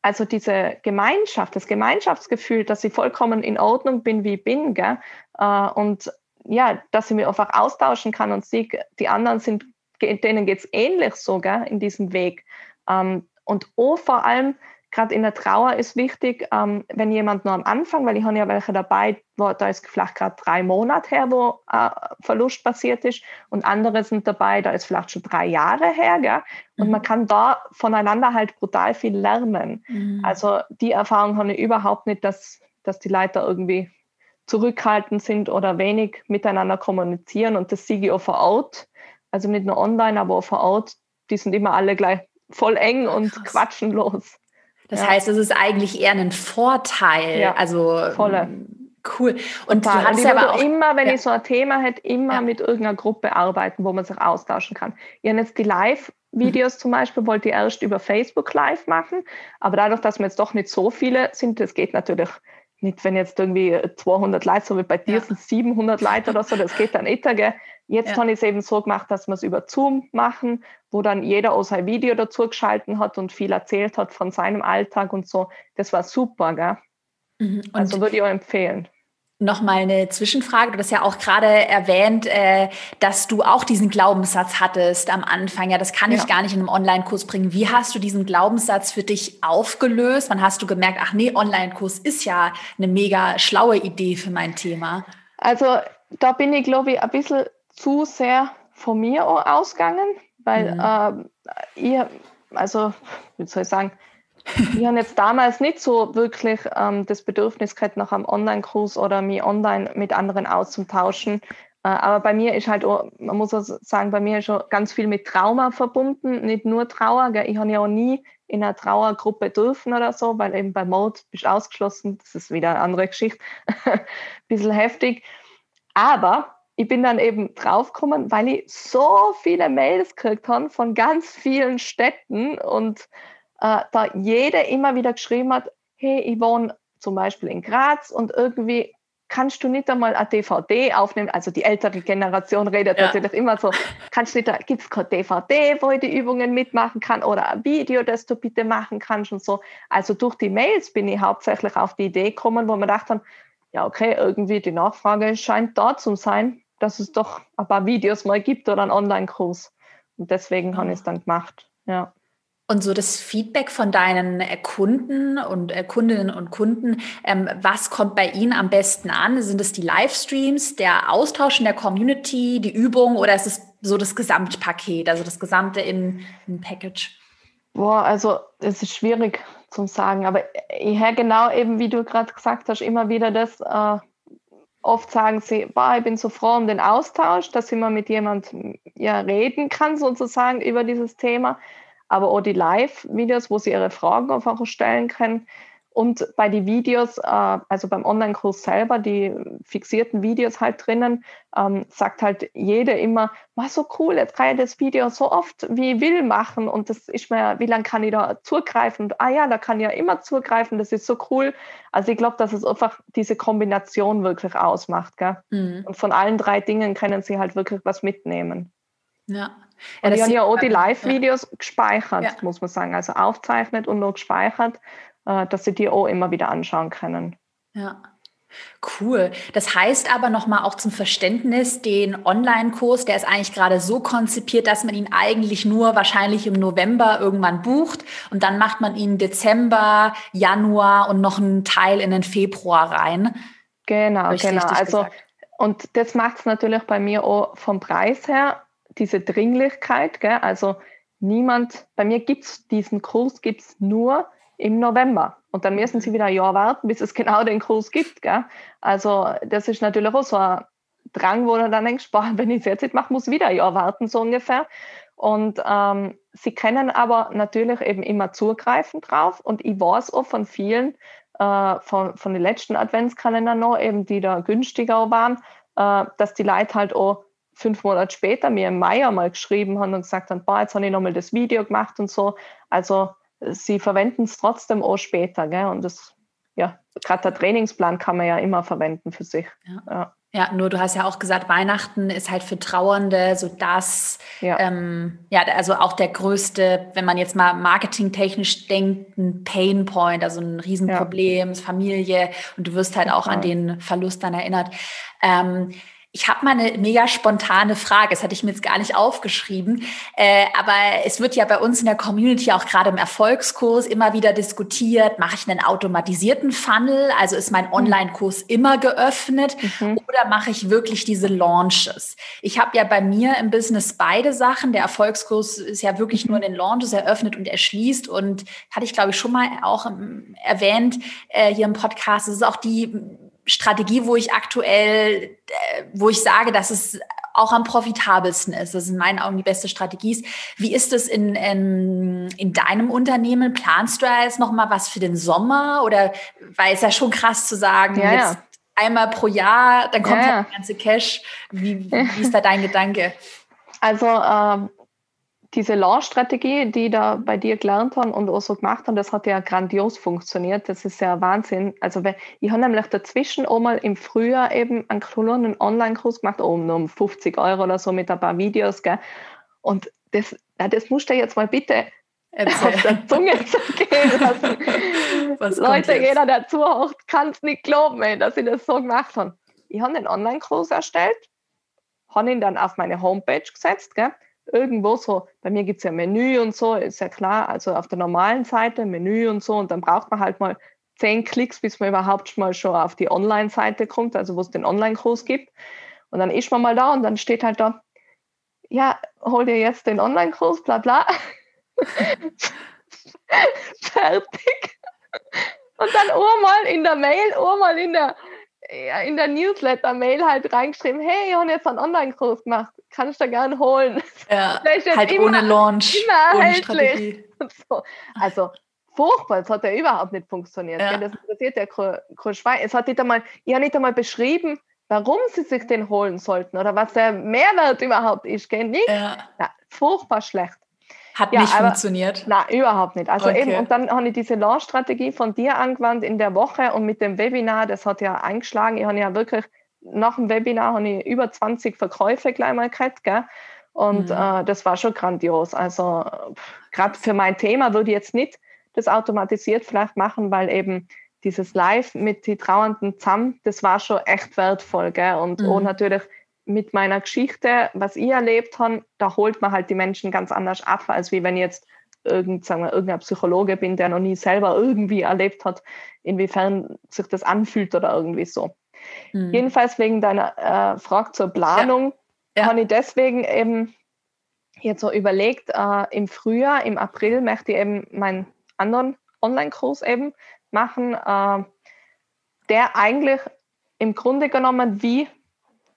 also diese Gemeinschaft, das Gemeinschaftsgefühl, dass ich vollkommen in Ordnung bin, wie ich bin, gell? Äh, und ja, dass ich mich einfach austauschen kann und sehe, die anderen sind, denen geht es ähnlich so gell, in diesem Weg. Ähm, und auch vor allem, gerade in der Trauer ist wichtig, ähm, wenn jemand nur am Anfang, weil ich habe ja welche dabei, wo da ist vielleicht gerade drei Monate her, wo äh, Verlust passiert ist und andere sind dabei, da ist vielleicht schon drei Jahre her, gell? und mhm. man kann da voneinander halt brutal viel lernen. Mhm. Also die Erfahrung habe ich überhaupt nicht, dass, dass die Leute irgendwie zurückhaltend sind oder wenig miteinander kommunizieren und das sehe ich auch vor Ort, also nicht nur online, aber auch vor Ort, die sind immer alle gleich voll eng und Krass. quatschen los. Das ja. heißt, es ist eigentlich eher ein Vorteil. Ja, also volle. Cool. Und Total. du hast ja aber auch immer, wenn ja. ich so ein Thema hätte, immer mit irgendeiner Gruppe arbeiten, wo man sich austauschen kann. Ich habe jetzt die Live-Videos mhm. zum Beispiel, wollte ich erst über Facebook Live machen, aber dadurch, dass wir jetzt doch nicht so viele sind, das geht natürlich nicht, wenn jetzt irgendwie 200 Leute, so wie bei dir sind 700 Leute oder so, das geht dann nicht. Jetzt ja. habe ich es eben so gemacht, dass wir es über Zoom machen, wo dann jeder auch sein Video dazu geschalten hat und viel erzählt hat von seinem Alltag und so. Das war super, gell? Mhm. also würde ich auch empfehlen. Nochmal eine Zwischenfrage. Du hast ja auch gerade erwähnt, äh, dass du auch diesen Glaubenssatz hattest am Anfang. Ja, das kann ich ja. gar nicht in einem Online-Kurs bringen. Wie hast du diesen Glaubenssatz für dich aufgelöst? Wann hast du gemerkt, ach nee, Online-Kurs ist ja eine mega schlaue Idee für mein Thema? Also da bin ich, glaube ich, ein bisschen zu sehr von mir ausgegangen, weil mhm. äh, ihr, also, wie soll ich sagen, ich habe jetzt damals nicht so wirklich ähm, das Bedürfnis gehabt nach einem Online-Kurs oder mich online mit anderen auszutauschen. aber bei mir ist halt, auch, man muss auch sagen, bei mir ist schon ganz viel mit Trauma verbunden, nicht nur Trauer. Gell? Ich habe ja auch nie in einer Trauergruppe dürfen oder so, weil eben bei Mord bist du ausgeschlossen. Das ist wieder eine andere Geschichte. Bisschen heftig. Aber ich bin dann eben draufgekommen, weil ich so viele Mails gekriegt habe von ganz vielen Städten und äh, da jeder immer wieder geschrieben hat, hey, ich wohne zum Beispiel in Graz und irgendwie kannst du nicht einmal eine DVD aufnehmen? Also die ältere Generation redet ja. natürlich immer so, kannst du nicht, gibt es keine DVD, wo ich die Übungen mitmachen kann oder ein Video, das du bitte machen kannst und so. Also durch die Mails bin ich hauptsächlich auf die Idee gekommen, wo man dachte, ja okay, irgendwie die Nachfrage scheint da zu sein, dass es doch ein paar Videos mal gibt oder einen Online-Kurs. Und deswegen ja. habe ich es dann gemacht. Ja. Und so das Feedback von deinen äh, Kunden und äh, Kundinnen und Kunden, ähm, was kommt bei Ihnen am besten an? Sind es die Livestreams, der Austausch in der Community, die Übung oder ist es so das Gesamtpaket, also das Gesamte in, in Package? Boah, also es ist schwierig zu sagen, aber ich höre genau eben, wie du gerade gesagt hast, immer wieder das, äh, oft sagen sie, boah, ich bin so froh um den Austausch, dass ich mal mit jemandem ja, reden kann, sozusagen, über dieses Thema aber auch die Live-Videos, wo sie ihre Fragen einfach stellen können. Und bei den Videos, äh, also beim Online-Kurs selber, die fixierten Videos halt drinnen, ähm, sagt halt jeder immer, war so cool, jetzt kann ich das Video so oft wie ich will machen und das ist mir, wie lange kann ich da zugreifen? Und ah ja, da kann ich ja immer zugreifen, das ist so cool. Also ich glaube, dass es einfach diese Kombination wirklich ausmacht. Gell? Mhm. Und von allen drei Dingen können sie halt wirklich was mitnehmen. Ja. Ja, und die haben ja auch die Live-Videos ja. gespeichert, ja. muss man sagen. Also aufzeichnet und noch gespeichert, äh, dass sie die auch immer wieder anschauen können. Ja. Cool. Das heißt aber nochmal auch zum Verständnis, den Online-Kurs, der ist eigentlich gerade so konzipiert, dass man ihn eigentlich nur wahrscheinlich im November irgendwann bucht und dann macht man ihn Dezember, Januar und noch einen Teil in den Februar rein. Genau, genau. Also, gesagt. und das macht es natürlich bei mir auch vom Preis her diese Dringlichkeit. Gell? Also niemand, bei mir gibt es diesen Kurs gibt's nur im November. Und dann müssen sie wieder ein Jahr warten, bis es genau den Kurs gibt. Gell? Also das ist natürlich auch so ein Drang, wo du dann denkst, boah, wenn ich es jetzt nicht mache, muss ich wieder ein Jahr warten, so ungefähr. Und ähm, sie können aber natürlich eben immer zugreifen drauf. Und ich weiß auch von vielen, äh, von, von den letzten Adventskalendern noch, eben die da günstiger waren, äh, dass die Leute halt auch fünf Monate später mir im Mai einmal geschrieben haben und gesagt haben, boah, jetzt habe ich nochmal das Video gemacht und so. Also sie verwenden es trotzdem auch später. Gell? Und das, ja, gerade der Trainingsplan kann man ja immer verwenden für sich. Ja. ja. Ja, nur du hast ja auch gesagt, Weihnachten ist halt für Trauernde so das, ja, ähm, ja also auch der größte, wenn man jetzt mal marketingtechnisch denkt, ein Painpoint, also ein Riesenproblem, ja. Familie und du wirst halt auch an den Verlust dann erinnert. Ähm, ich habe mal eine mega spontane Frage, das hatte ich mir jetzt gar nicht aufgeschrieben, äh, aber es wird ja bei uns in der Community auch gerade im Erfolgskurs immer wieder diskutiert, mache ich einen automatisierten Funnel, also ist mein mhm. Online-Kurs immer geöffnet mhm. oder mache ich wirklich diese Launches? Ich habe ja bei mir im Business beide Sachen, der Erfolgskurs ist ja wirklich mhm. nur in den Launches eröffnet und erschließt und hatte ich glaube ich schon mal auch ähm, erwähnt äh, hier im Podcast, es ist auch die Strategie, wo ich aktuell, äh, wo ich sage, dass es auch am profitabelsten ist. Das ist in meinen Augen die beste Strategie. Wie ist es in, in, in deinem Unternehmen? Planst du jetzt noch mal was für den Sommer? Oder weil es ja schon krass zu sagen, ja, jetzt ja. einmal pro Jahr, dann kommt ja, ja. der ganze Cash. Wie, wie ist da dein Gedanke? Also ähm, diese Launch-Strategie, die da bei dir gelernt haben und auch so gemacht haben, das hat ja grandios funktioniert. Das ist ja Wahnsinn. Also ich habe nämlich dazwischen auch mal im Frühjahr eben einen kleinen Online-Kurs gemacht, oh, nur um 50 Euro oder so mit ein paar Videos. Gell? Und das, ja, das musst du jetzt mal bitte Erzähl. auf der Zunge gehen lassen. Was Leute, jeder, der zuhört, kann es nicht glauben, ey, dass ich das so gemacht habe. Ich habe einen Online-Kurs erstellt, habe ihn dann auf meine Homepage gesetzt, gell? Irgendwo so, bei mir gibt es ja Menü und so, ist ja klar, also auf der normalen Seite Menü und so und dann braucht man halt mal zehn Klicks, bis man überhaupt mal schon auf die Online-Seite kommt, also wo es den Online-Kurs gibt. Und dann ist man mal da und dann steht halt da, ja, hol dir jetzt den Online-Kurs, bla bla. Fertig. Und dann einmal in der Mail, einmal in der in der Newsletter-Mail halt reingeschrieben, hey, ich habe jetzt einen Online-Kurs gemacht, kannst du gerne holen. Ja, halt immer, ohne Launch, ohne Strategie. So. Also furchtbar, es hat ja überhaupt nicht funktioniert. Ja. Das interessiert ja kein, kein Schwein. Es hat nicht einmal, ich habe nicht einmal beschrieben, warum sie sich den holen sollten oder was der Mehrwert überhaupt ist. Gell? Nicht? Ja. Ja, furchtbar schlecht. Hat ja, nicht aber, funktioniert? Nein, überhaupt nicht. Also okay. eben, und dann habe ich diese Launch-Strategie von dir angewandt in der Woche und mit dem Webinar, das hat ja eingeschlagen. Ich habe ja wirklich, nach dem Webinar habe ich über 20 Verkäufe gleich mal gehabt, gell? Und mhm. äh, das war schon grandios. Also gerade für mein Thema würde ich jetzt nicht das automatisiert vielleicht machen, weil eben dieses Live mit die Trauernden zusammen, das war schon echt wertvoll. Gell? Und, mhm. und natürlich mit meiner Geschichte, was ich erlebt habe, da holt man halt die Menschen ganz anders ab, als wie wenn ich jetzt irgend, sagen wir, irgendein Psychologe bin, der noch nie selber irgendwie erlebt hat, inwiefern sich das anfühlt oder irgendwie so. Mhm. Jedenfalls wegen deiner äh, Frage zur Planung ja. Ja. habe ich deswegen eben jetzt so überlegt, äh, im Frühjahr, im April möchte ich eben meinen anderen Online-Kurs eben machen, äh, der eigentlich im Grunde genommen wie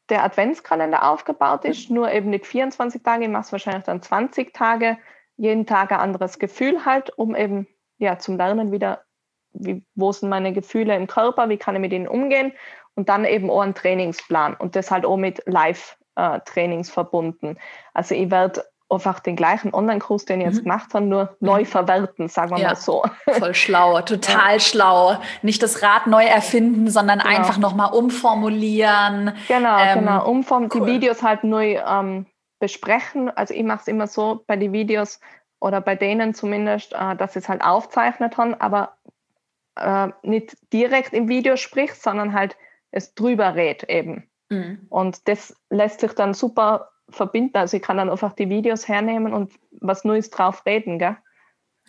der Adventskalender aufgebaut ist, nur eben nicht 24 Tage, ich mache es wahrscheinlich dann 20 Tage, jeden Tag ein anderes Gefühl halt, um eben ja zum Lernen wieder, wie, wo sind meine Gefühle im Körper, wie kann ich mit ihnen umgehen und dann eben auch einen Trainingsplan und das halt auch mit Live-Trainings verbunden. Also ich werde einfach den gleichen Online-Kurs, den ich jetzt mhm. gemacht habe, nur mhm. neu verwerten, sagen wir ja, mal so. Voll schlau, total ja. schlau. Nicht das Rad neu erfinden, sondern genau. einfach nochmal umformulieren. Genau, ähm, genau. Umform cool. die Videos halt neu ähm, besprechen. Also ich mache es immer so bei den Videos oder bei denen zumindest, äh, dass sie es halt aufzeichnet haben, aber äh, nicht direkt im Video spricht, sondern halt es drüber redet eben. Mhm. Und das lässt sich dann super verbinden. Also ich kann dann einfach die Videos hernehmen und was Neues drauf reden, gell?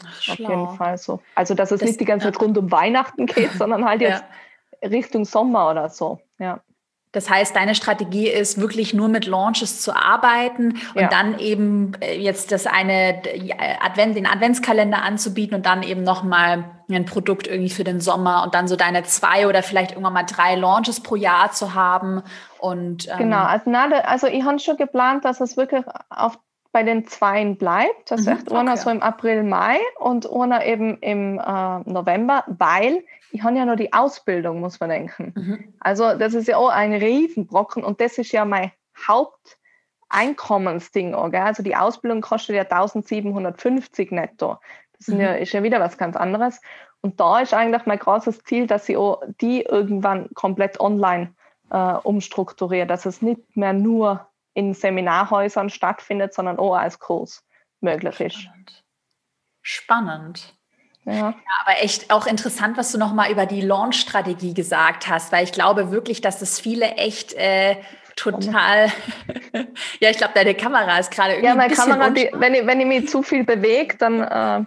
Ach, Auf jeden Fall so. Also dass es das, nicht die ganze Zeit rund um Weihnachten geht, sondern halt jetzt ja. Richtung Sommer oder so. Ja. Das heißt, deine Strategie ist wirklich nur mit Launches zu arbeiten und ja. dann eben äh, jetzt das eine Advent, den Adventskalender anzubieten und dann eben nochmal ein Produkt irgendwie für den Sommer und dann so deine zwei oder vielleicht irgendwann mal drei Launches pro Jahr zu haben. Und, ähm genau, also, na, also ich habe schon geplant, dass es wirklich auf bei den Zweien bleibt. Das mhm, heißt, einer okay. so im April, Mai und einer eben im äh, November, weil ich habe ja noch die Ausbildung, muss man denken. Mhm. Also das ist ja auch ein Riesenbrocken und das ist ja mein Haupteinkommensding. Okay? Also die Ausbildung kostet ja 1750 netto. Das mhm. ja, ist ja wieder was ganz anderes. Und da ist eigentlich mein großes Ziel, dass ich auch die irgendwann komplett online äh, umstrukturiere, dass es nicht mehr nur in Seminarhäusern stattfindet, sondern auch als Kurs möglich ist. Spannend. Spannend. Ja. ja. aber echt auch interessant, was du nochmal über die Launch-Strategie gesagt hast, weil ich glaube wirklich, dass das viele echt äh, total. ja, ich glaube, deine Kamera ist gerade irgendwie. Ja, meine Kamera, die, wenn, ich, wenn ich mich zu viel bewege, dann. Äh,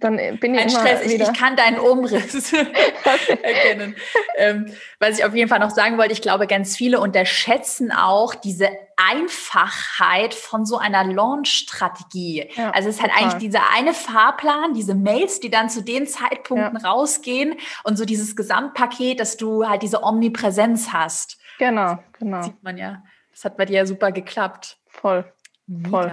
dann bin ich Ein immer Stress, wieder. Ich, ich, kann deinen Umriss erkennen. Ähm, was ich auf jeden Fall noch sagen wollte, ich glaube, ganz viele unterschätzen auch diese Einfachheit von so einer Launch-Strategie. Ja, also es ist halt total. eigentlich dieser eine Fahrplan, diese Mails, die dann zu den Zeitpunkten ja. rausgehen und so dieses Gesamtpaket, dass du halt diese Omnipräsenz hast. Genau, genau. Das sieht man ja. Das hat bei dir ja super geklappt. Voll. Voll.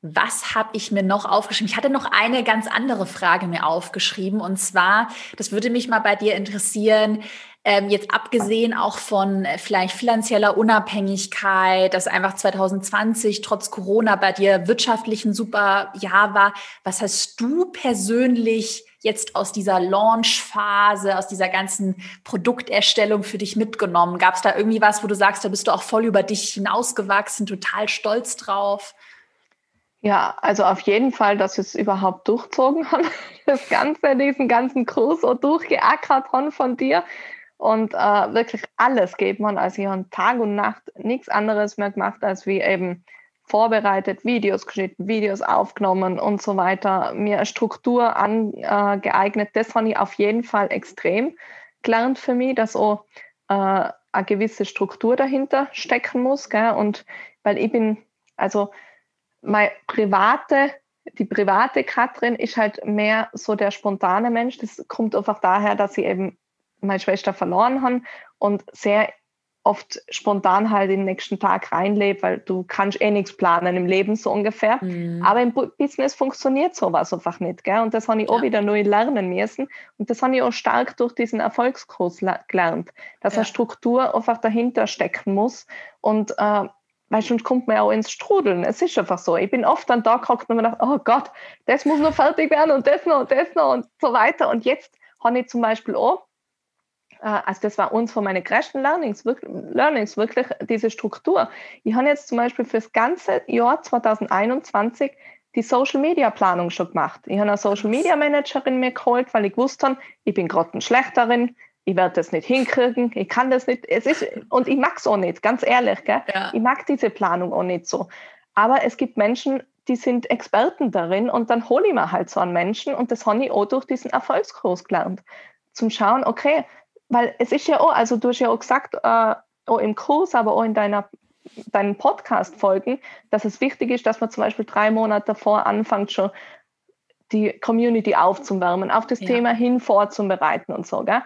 Was habe ich mir noch aufgeschrieben? Ich hatte noch eine ganz andere Frage mir aufgeschrieben. Und zwar, das würde mich mal bei dir interessieren, ähm, jetzt abgesehen auch von äh, vielleicht finanzieller Unabhängigkeit, dass einfach 2020 trotz Corona bei dir wirtschaftlich ein super Jahr war. Was hast du persönlich jetzt aus dieser Launch-Phase, aus dieser ganzen Produkterstellung für dich mitgenommen? Gab es da irgendwie was, wo du sagst, da bist du auch voll über dich hinausgewachsen, total stolz drauf? Ja, also auf jeden Fall, dass wir es überhaupt durchzogen haben. Das Ganze, diesen ganzen Kurs auch durchgeackert haben von dir. Und äh, wirklich alles geht man. Also ich habe Tag und Nacht nichts anderes mehr gemacht, als wie eben vorbereitet, Videos geschnitten, Videos aufgenommen und so weiter, mir Struktur angeeignet. Äh, das habe ich auf jeden Fall extrem gelernt für mich, dass auch äh, eine gewisse Struktur dahinter stecken muss. Gell? Und weil ich bin, also meine private, die private Katrin ist halt mehr so der spontane Mensch. Das kommt einfach daher, dass sie eben meine Schwester verloren habe und sehr oft spontan halt den nächsten Tag reinlebe, weil du kannst eh nichts planen im Leben so ungefähr. Mhm. Aber im Business funktioniert sowas einfach nicht. Gell? Und das habe ich ja. auch wieder neu lernen müssen. Und das habe ich auch stark durch diesen Erfolgskurs gelernt, dass ja. eine Struktur einfach dahinter stecken muss. Und äh, weil sonst kommt man ja auch ins Strudeln. Es ist einfach so. Ich bin oft dann da gehockt und mir gedacht, oh Gott, das muss noch fertig werden und das noch und das noch und so weiter. Und jetzt habe ich zum Beispiel auch äh, also das war uns von meinen größten Learnings, Learnings, wirklich diese Struktur. Ich habe jetzt zum Beispiel für das ganze Jahr 2021 die Social Media Planung schon gemacht. Ich habe eine Social Media Managerin mir geholt, weil ich wusste, ich bin gerade schlechterin, ich werde das nicht hinkriegen, ich kann das nicht. Es ist, und ich mag es auch nicht, ganz ehrlich. Gell? Ja. Ich mag diese Planung auch nicht so. Aber es gibt Menschen, die sind Experten darin und dann hole ich mir halt so einen Menschen und das habe ich auch durch diesen Erfolgskurs gelernt. Zum Schauen, okay, weil es ist ja auch, also du hast ja auch gesagt, äh, auch im Kurs, aber auch in deiner deinen Podcast-Folgen, dass es wichtig ist, dass man zum Beispiel drei Monate davor anfängt, schon die Community aufzuwärmen, auf das ja. Thema hin vorzubereiten und so. Gell?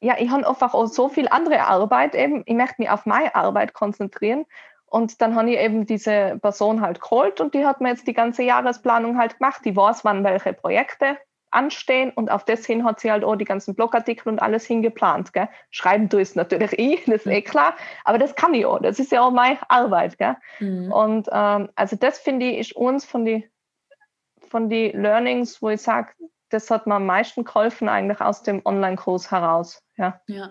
Ja, ich habe einfach auch so viel andere Arbeit eben. Ich möchte mich auf meine Arbeit konzentrieren. Und dann habe ich eben diese Person halt geholt und die hat mir jetzt die ganze Jahresplanung halt gemacht. Die weiß, wann welche Projekte anstehen und auf das hin hat sie halt auch die ganzen Blogartikel und alles hingeplant. Gell? Schreiben du es natürlich ich, das ist eh klar, aber das kann ich auch, das ist ja auch meine Arbeit. Gell? Mhm. Und ähm, also das finde ich ist uns von den von die Learnings, wo ich sage, das hat mir am meisten geholfen eigentlich aus dem Online-Kurs heraus. Ja. ja.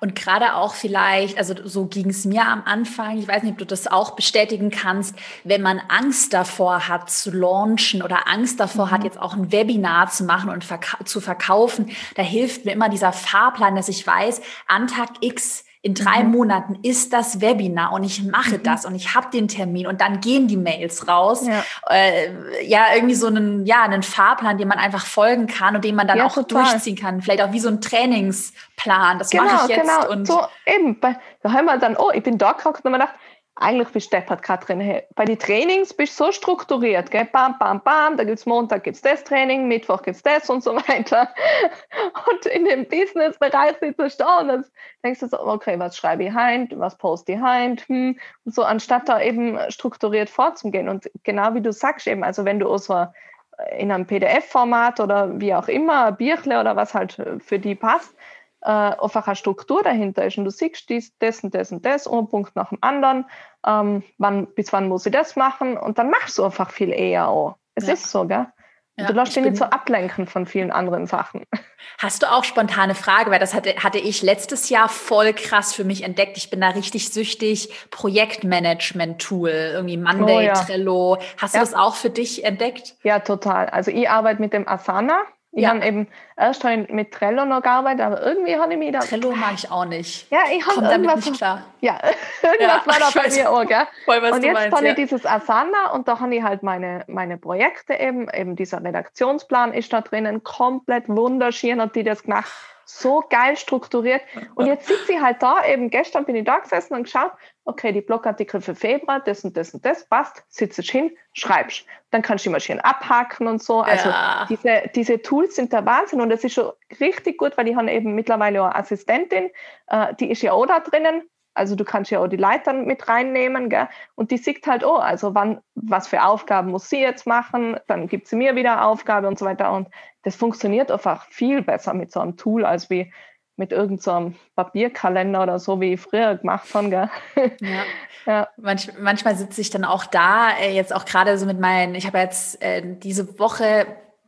Und gerade auch vielleicht, also so ging es mir am Anfang, ich weiß nicht, ob du das auch bestätigen kannst, wenn man Angst davor hat zu launchen oder Angst davor mhm. hat, jetzt auch ein Webinar zu machen und verka zu verkaufen, da hilft mir immer dieser Fahrplan, dass ich weiß, an Tag X in drei mhm. Monaten ist das Webinar und ich mache mhm. das und ich habe den Termin und dann gehen die Mails raus. Ja. Äh, ja, irgendwie so einen, ja, einen Fahrplan, dem man einfach folgen kann und den man dann ja, auch total. durchziehen kann. Vielleicht auch wie so ein Trainingsplan. Das genau, mache ich jetzt. Genau. Und so eben. Da haben wir dann, oh, ich bin da gekommen und mir gedacht, eigentlich bist du deppert, Katrin. Bei den Trainings bist du so strukturiert, gell? Bam, bam, bam, da gibt es Montag gibt's das Training, Mittwoch gibt es das und so weiter. Und in dem Business-Bereich sitzt du da und dann denkst du so, okay, was schreibe ich heim, was poste ich heim, hm. So, anstatt da eben strukturiert vorzugehen. Und genau wie du sagst eben, also wenn du so in einem PDF-Format oder wie auch immer, Bierchle oder was halt für die passt, äh, einfach eine Struktur dahinter ist und du siehst dies, das und das und das, ein Punkt nach dem anderen, ähm, wann, bis wann muss ich das machen und dann machst du einfach viel eher auch. Es ja. ist so, gell? Ja, du lässt dich nicht so ablenken von vielen anderen Sachen. Hast du auch spontane Frage, weil das hatte, hatte ich letztes Jahr voll krass für mich entdeckt. Ich bin da richtig süchtig. Projektmanagement-Tool, irgendwie Monday, oh, ja. Trello. Hast ja. du das auch für dich entdeckt? Ja, total. Also ich arbeite mit dem Asana. Ich ja. habe eben erst mit Trello noch gearbeitet, aber irgendwie habe ich mich da. Trello mag ich auch nicht. Ja, ich habe irgendwas. nicht klar. Ja, irgendwas ja, war da bei mir auch, gell? Voll, was und jetzt meinst, habe ja. ich dieses Asana und da habe ich halt meine, meine Projekte eben, eben dieser Redaktionsplan ist da drinnen, komplett wunderschön hat die das gemacht so geil strukturiert. Und jetzt sitze ich halt da, eben gestern bin ich da gesessen und geschaut, okay, die Blogartikel für Februar, das und das und das, passt, sitze ich hin, schreibst. Dann kannst du immer schön abhaken und so. Also ja. diese, diese Tools sind der Wahnsinn und das ist schon richtig gut, weil ich habe eben mittlerweile auch eine Assistentin, äh, die ist ja auch da drinnen, also du kannst ja auch die Leitern mit reinnehmen, gell? Und die sieht halt, oh, also wann, was für Aufgaben muss sie jetzt machen, dann gibt sie mir wieder Aufgabe und so weiter. Und das funktioniert einfach viel besser mit so einem Tool, als wie mit irgendeinem so Papierkalender oder so, wie ich früher gemacht habe. Gell? Ja. ja. Manch, manchmal sitze ich dann auch da, äh, jetzt auch gerade so mit meinen, ich habe jetzt äh, diese Woche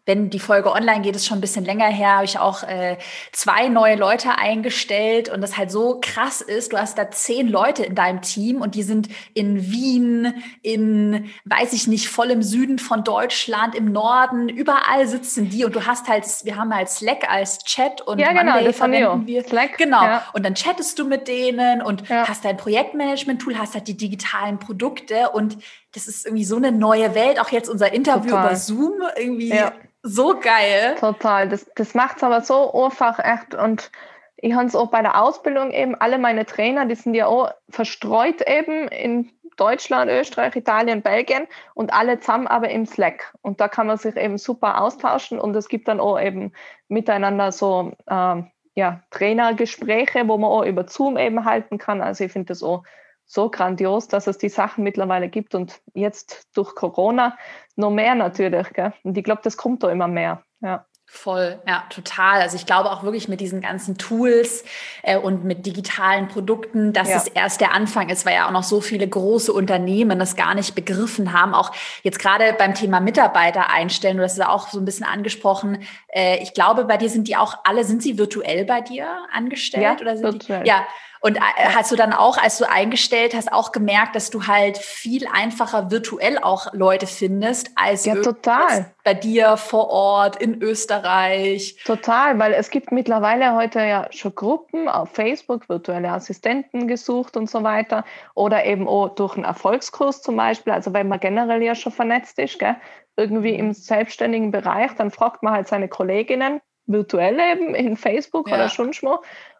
wenn die Folge online geht, ist schon ein bisschen länger her, habe ich auch äh, zwei neue Leute eingestellt und das halt so krass ist. Du hast da zehn Leute in deinem Team und die sind in Wien, in, weiß ich nicht, voll im Süden von Deutschland, im Norden, überall sitzen die und du hast halt, wir haben halt Slack als Chat und ja, genau, Monday das verwenden wir. Slack, genau. Ja. Und dann chattest du mit denen und ja. hast dein Projektmanagement-Tool, hast halt die digitalen Produkte und das ist irgendwie so eine neue Welt. Auch jetzt unser Interview Total. über Zoom irgendwie. Ja so geil. Total. Das, das macht es aber so einfach echt. Und ich habe es auch bei der Ausbildung eben, alle meine Trainer, die sind ja auch verstreut eben in Deutschland, Österreich, Italien, Belgien und alle zusammen aber im Slack. Und da kann man sich eben super austauschen und es gibt dann auch eben miteinander so, ähm, ja, Trainergespräche, wo man auch über Zoom eben halten kann. Also ich finde das auch so grandios, dass es die Sachen mittlerweile gibt und jetzt durch Corona noch mehr natürlich. Gell? Und ich glaube, das kommt da immer mehr. Ja. Voll, ja, total. Also ich glaube auch wirklich mit diesen ganzen Tools äh, und mit digitalen Produkten, dass ja. es erst der Anfang ist, weil ja auch noch so viele große Unternehmen das gar nicht begriffen haben. Auch jetzt gerade beim Thema Mitarbeiter einstellen, du hast es auch so ein bisschen angesprochen. Äh, ich glaube, bei dir sind die auch alle, sind sie virtuell bei dir angestellt? Ja, oder sind virtuell. Die, ja, und äh, hast du dann auch, als du eingestellt hast, auch gemerkt, dass du halt viel einfacher virtuell auch Leute findest, als ja, total. bei dir vor Ort in Österreich? Total, weil es gibt mittlerweile heute ja schon Gruppen auf Facebook, virtuelle Assistenten gesucht und so weiter. Oder eben auch durch einen Erfolgskurs zum Beispiel. Also wenn man generell ja schon vernetzt ist, gell? irgendwie im selbstständigen Bereich, dann fragt man halt seine Kolleginnen, virtuell eben in Facebook ja. oder schon schon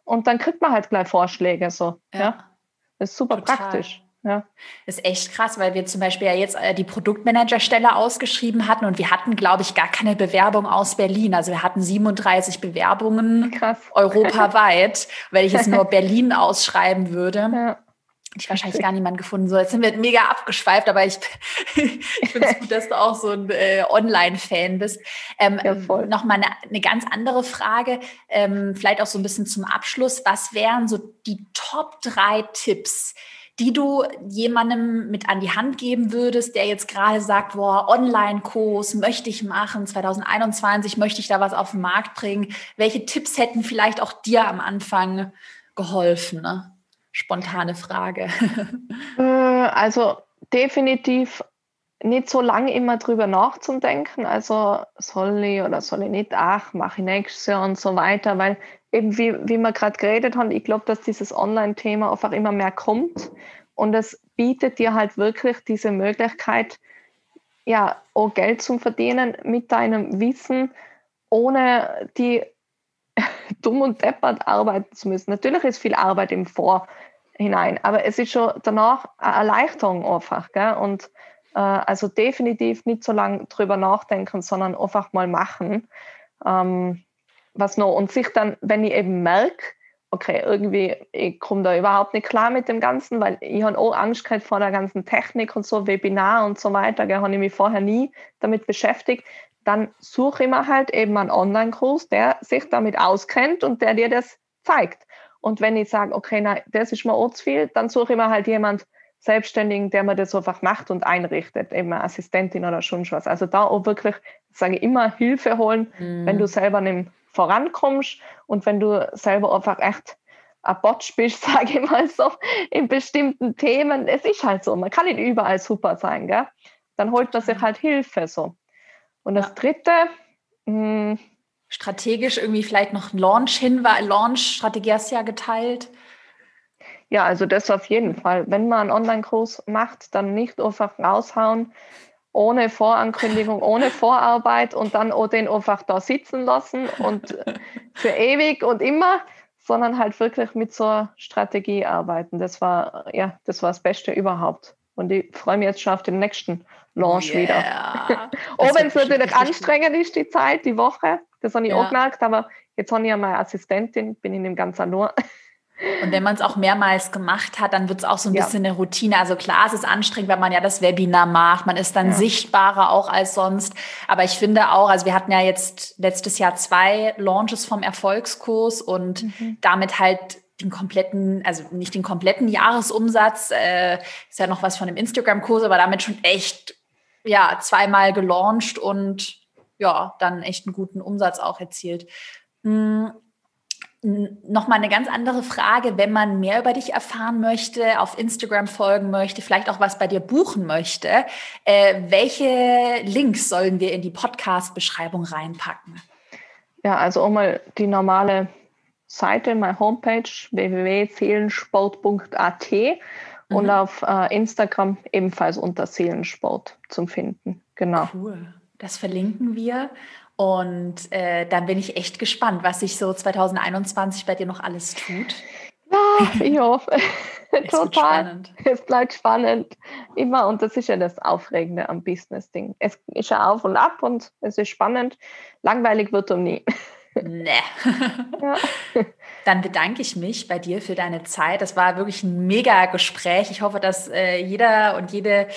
und dann kriegt man halt gleich Vorschläge so. Ja. ja. Das ist super Total. praktisch. Ja. Das ist echt krass, weil wir zum Beispiel ja jetzt äh, die Produktmanagerstelle ausgeschrieben hatten und wir hatten, glaube ich, gar keine Bewerbung aus Berlin. Also wir hatten 37 Bewerbungen krass. europaweit. Wenn ich jetzt nur Berlin ausschreiben würde, ja ich wahrscheinlich gar niemand gefunden. So, jetzt sind wir mega abgeschweift, aber ich, ich finde es gut, dass du auch so ein äh, Online-Fan bist. Ähm, ja, Nochmal eine, eine ganz andere Frage, ähm, vielleicht auch so ein bisschen zum Abschluss. Was wären so die Top drei Tipps, die du jemandem mit an die Hand geben würdest, der jetzt gerade sagt, boah, Online-Kurs möchte ich machen, 2021 möchte ich da was auf den Markt bringen. Welche Tipps hätten vielleicht auch dir am Anfang geholfen? Ne? Spontane Frage. Äh, also definitiv nicht so lange immer drüber nachzudenken. Also soll ich oder soll ich nicht, ach, mache ich nächstes Jahr und so weiter, weil eben wie, wie wir gerade geredet haben, ich glaube, dass dieses Online-Thema einfach immer mehr kommt und es bietet dir halt wirklich diese Möglichkeit, ja, auch Geld zu verdienen mit deinem Wissen, ohne die dumm und deppert arbeiten zu müssen. Natürlich ist viel Arbeit im Vorhinein, aber es ist schon danach eine Erleichterung einfach. Gell? Und äh, also definitiv nicht so lange drüber nachdenken, sondern einfach mal machen. Ähm, was noch und sich dann, wenn ich eben merke, okay, irgendwie, ich komme da überhaupt nicht klar mit dem Ganzen, weil ich habe auch Angst gehabt vor der ganzen Technik und so, Webinar und so weiter, da habe ich mich vorher nie damit beschäftigt dann suche ich mir halt eben einen Online-Kurs, der sich damit auskennt und der dir das zeigt. Und wenn ich sage, okay, nein, das ist mir auch zu viel, dann suche ich mir halt jemand Selbstständigen, der mir das einfach macht und einrichtet, eben eine Assistentin oder schon was. Also da auch wirklich, sage ich immer, Hilfe holen, mhm. wenn du selber nicht vorankommst und wenn du selber einfach echt ein Botsch bist, sage ich mal so, in bestimmten Themen. Es ist halt so, man kann nicht überall super sein, gell? Dann holt man sich halt Hilfe so. Und das ja. dritte, mh, hm, strategisch irgendwie vielleicht noch Launch hin, war Launch-Strategie hast du ja geteilt. Ja, also das auf jeden Fall. Wenn man einen Online-Kurs macht, dann nicht einfach raushauen, ohne Vorankündigung, ohne Vorarbeit und dann den einfach da sitzen lassen und für ewig und immer, sondern halt wirklich mit so einer Strategie arbeiten. Das war, ja, das war das Beste überhaupt. Und ich freue mich jetzt schon auf den nächsten Launch yeah. wieder. auch wenn es natürlich anstrengend ist, die Zeit, die Woche. Das habe ich ja. auch gemerkt, aber jetzt habe ich ja meine Assistentin, bin ich dem ganz allein. Und wenn man es auch mehrmals gemacht hat, dann wird es auch so ein ja. bisschen eine Routine. Also klar, es ist anstrengend, wenn man ja das Webinar macht. Man ist dann ja. sichtbarer auch als sonst. Aber ich finde auch, also wir hatten ja jetzt letztes Jahr zwei Launches vom Erfolgskurs und mhm. damit halt den kompletten, also nicht den kompletten Jahresumsatz, äh, ist ja noch was von dem Instagram-Kurs, aber damit schon echt ja, zweimal gelauncht und ja, dann echt einen guten Umsatz auch erzielt. Hm. Nochmal eine ganz andere Frage, wenn man mehr über dich erfahren möchte, auf Instagram folgen möchte, vielleicht auch was bei dir buchen möchte, äh, welche Links sollen wir in die Podcast-Beschreibung reinpacken? Ja, also um mal die normale Seite, meine Homepage www.seelensport.at und mhm. auf äh, Instagram ebenfalls unter Seelensport zum Finden. Genau. Cool. Das verlinken wir. Und äh, dann bin ich echt gespannt, was sich so 2021 bei dir noch alles tut. Ja, ich hoffe. es Total. Es bleibt spannend. Immer. Und das ist ja das Aufregende am Business-Ding. Es ist ja auf und ab und es ist spannend. Langweilig wird um nie. Nee. Ja. Dann bedanke ich mich bei dir für deine Zeit. Das war wirklich ein mega Gespräch. Ich hoffe, dass äh, jeder und jede,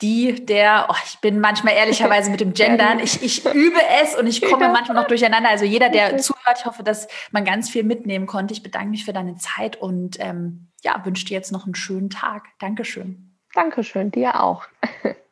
die, der, oh, ich bin manchmal ehrlicherweise mit dem Gendern, ich, ich übe es und ich komme manchmal noch durcheinander. Also jeder, der zuhört, ich hoffe, dass man ganz viel mitnehmen konnte. Ich bedanke mich für deine Zeit und ähm, ja, wünsche dir jetzt noch einen schönen Tag. Dankeschön. Dankeschön, dir auch.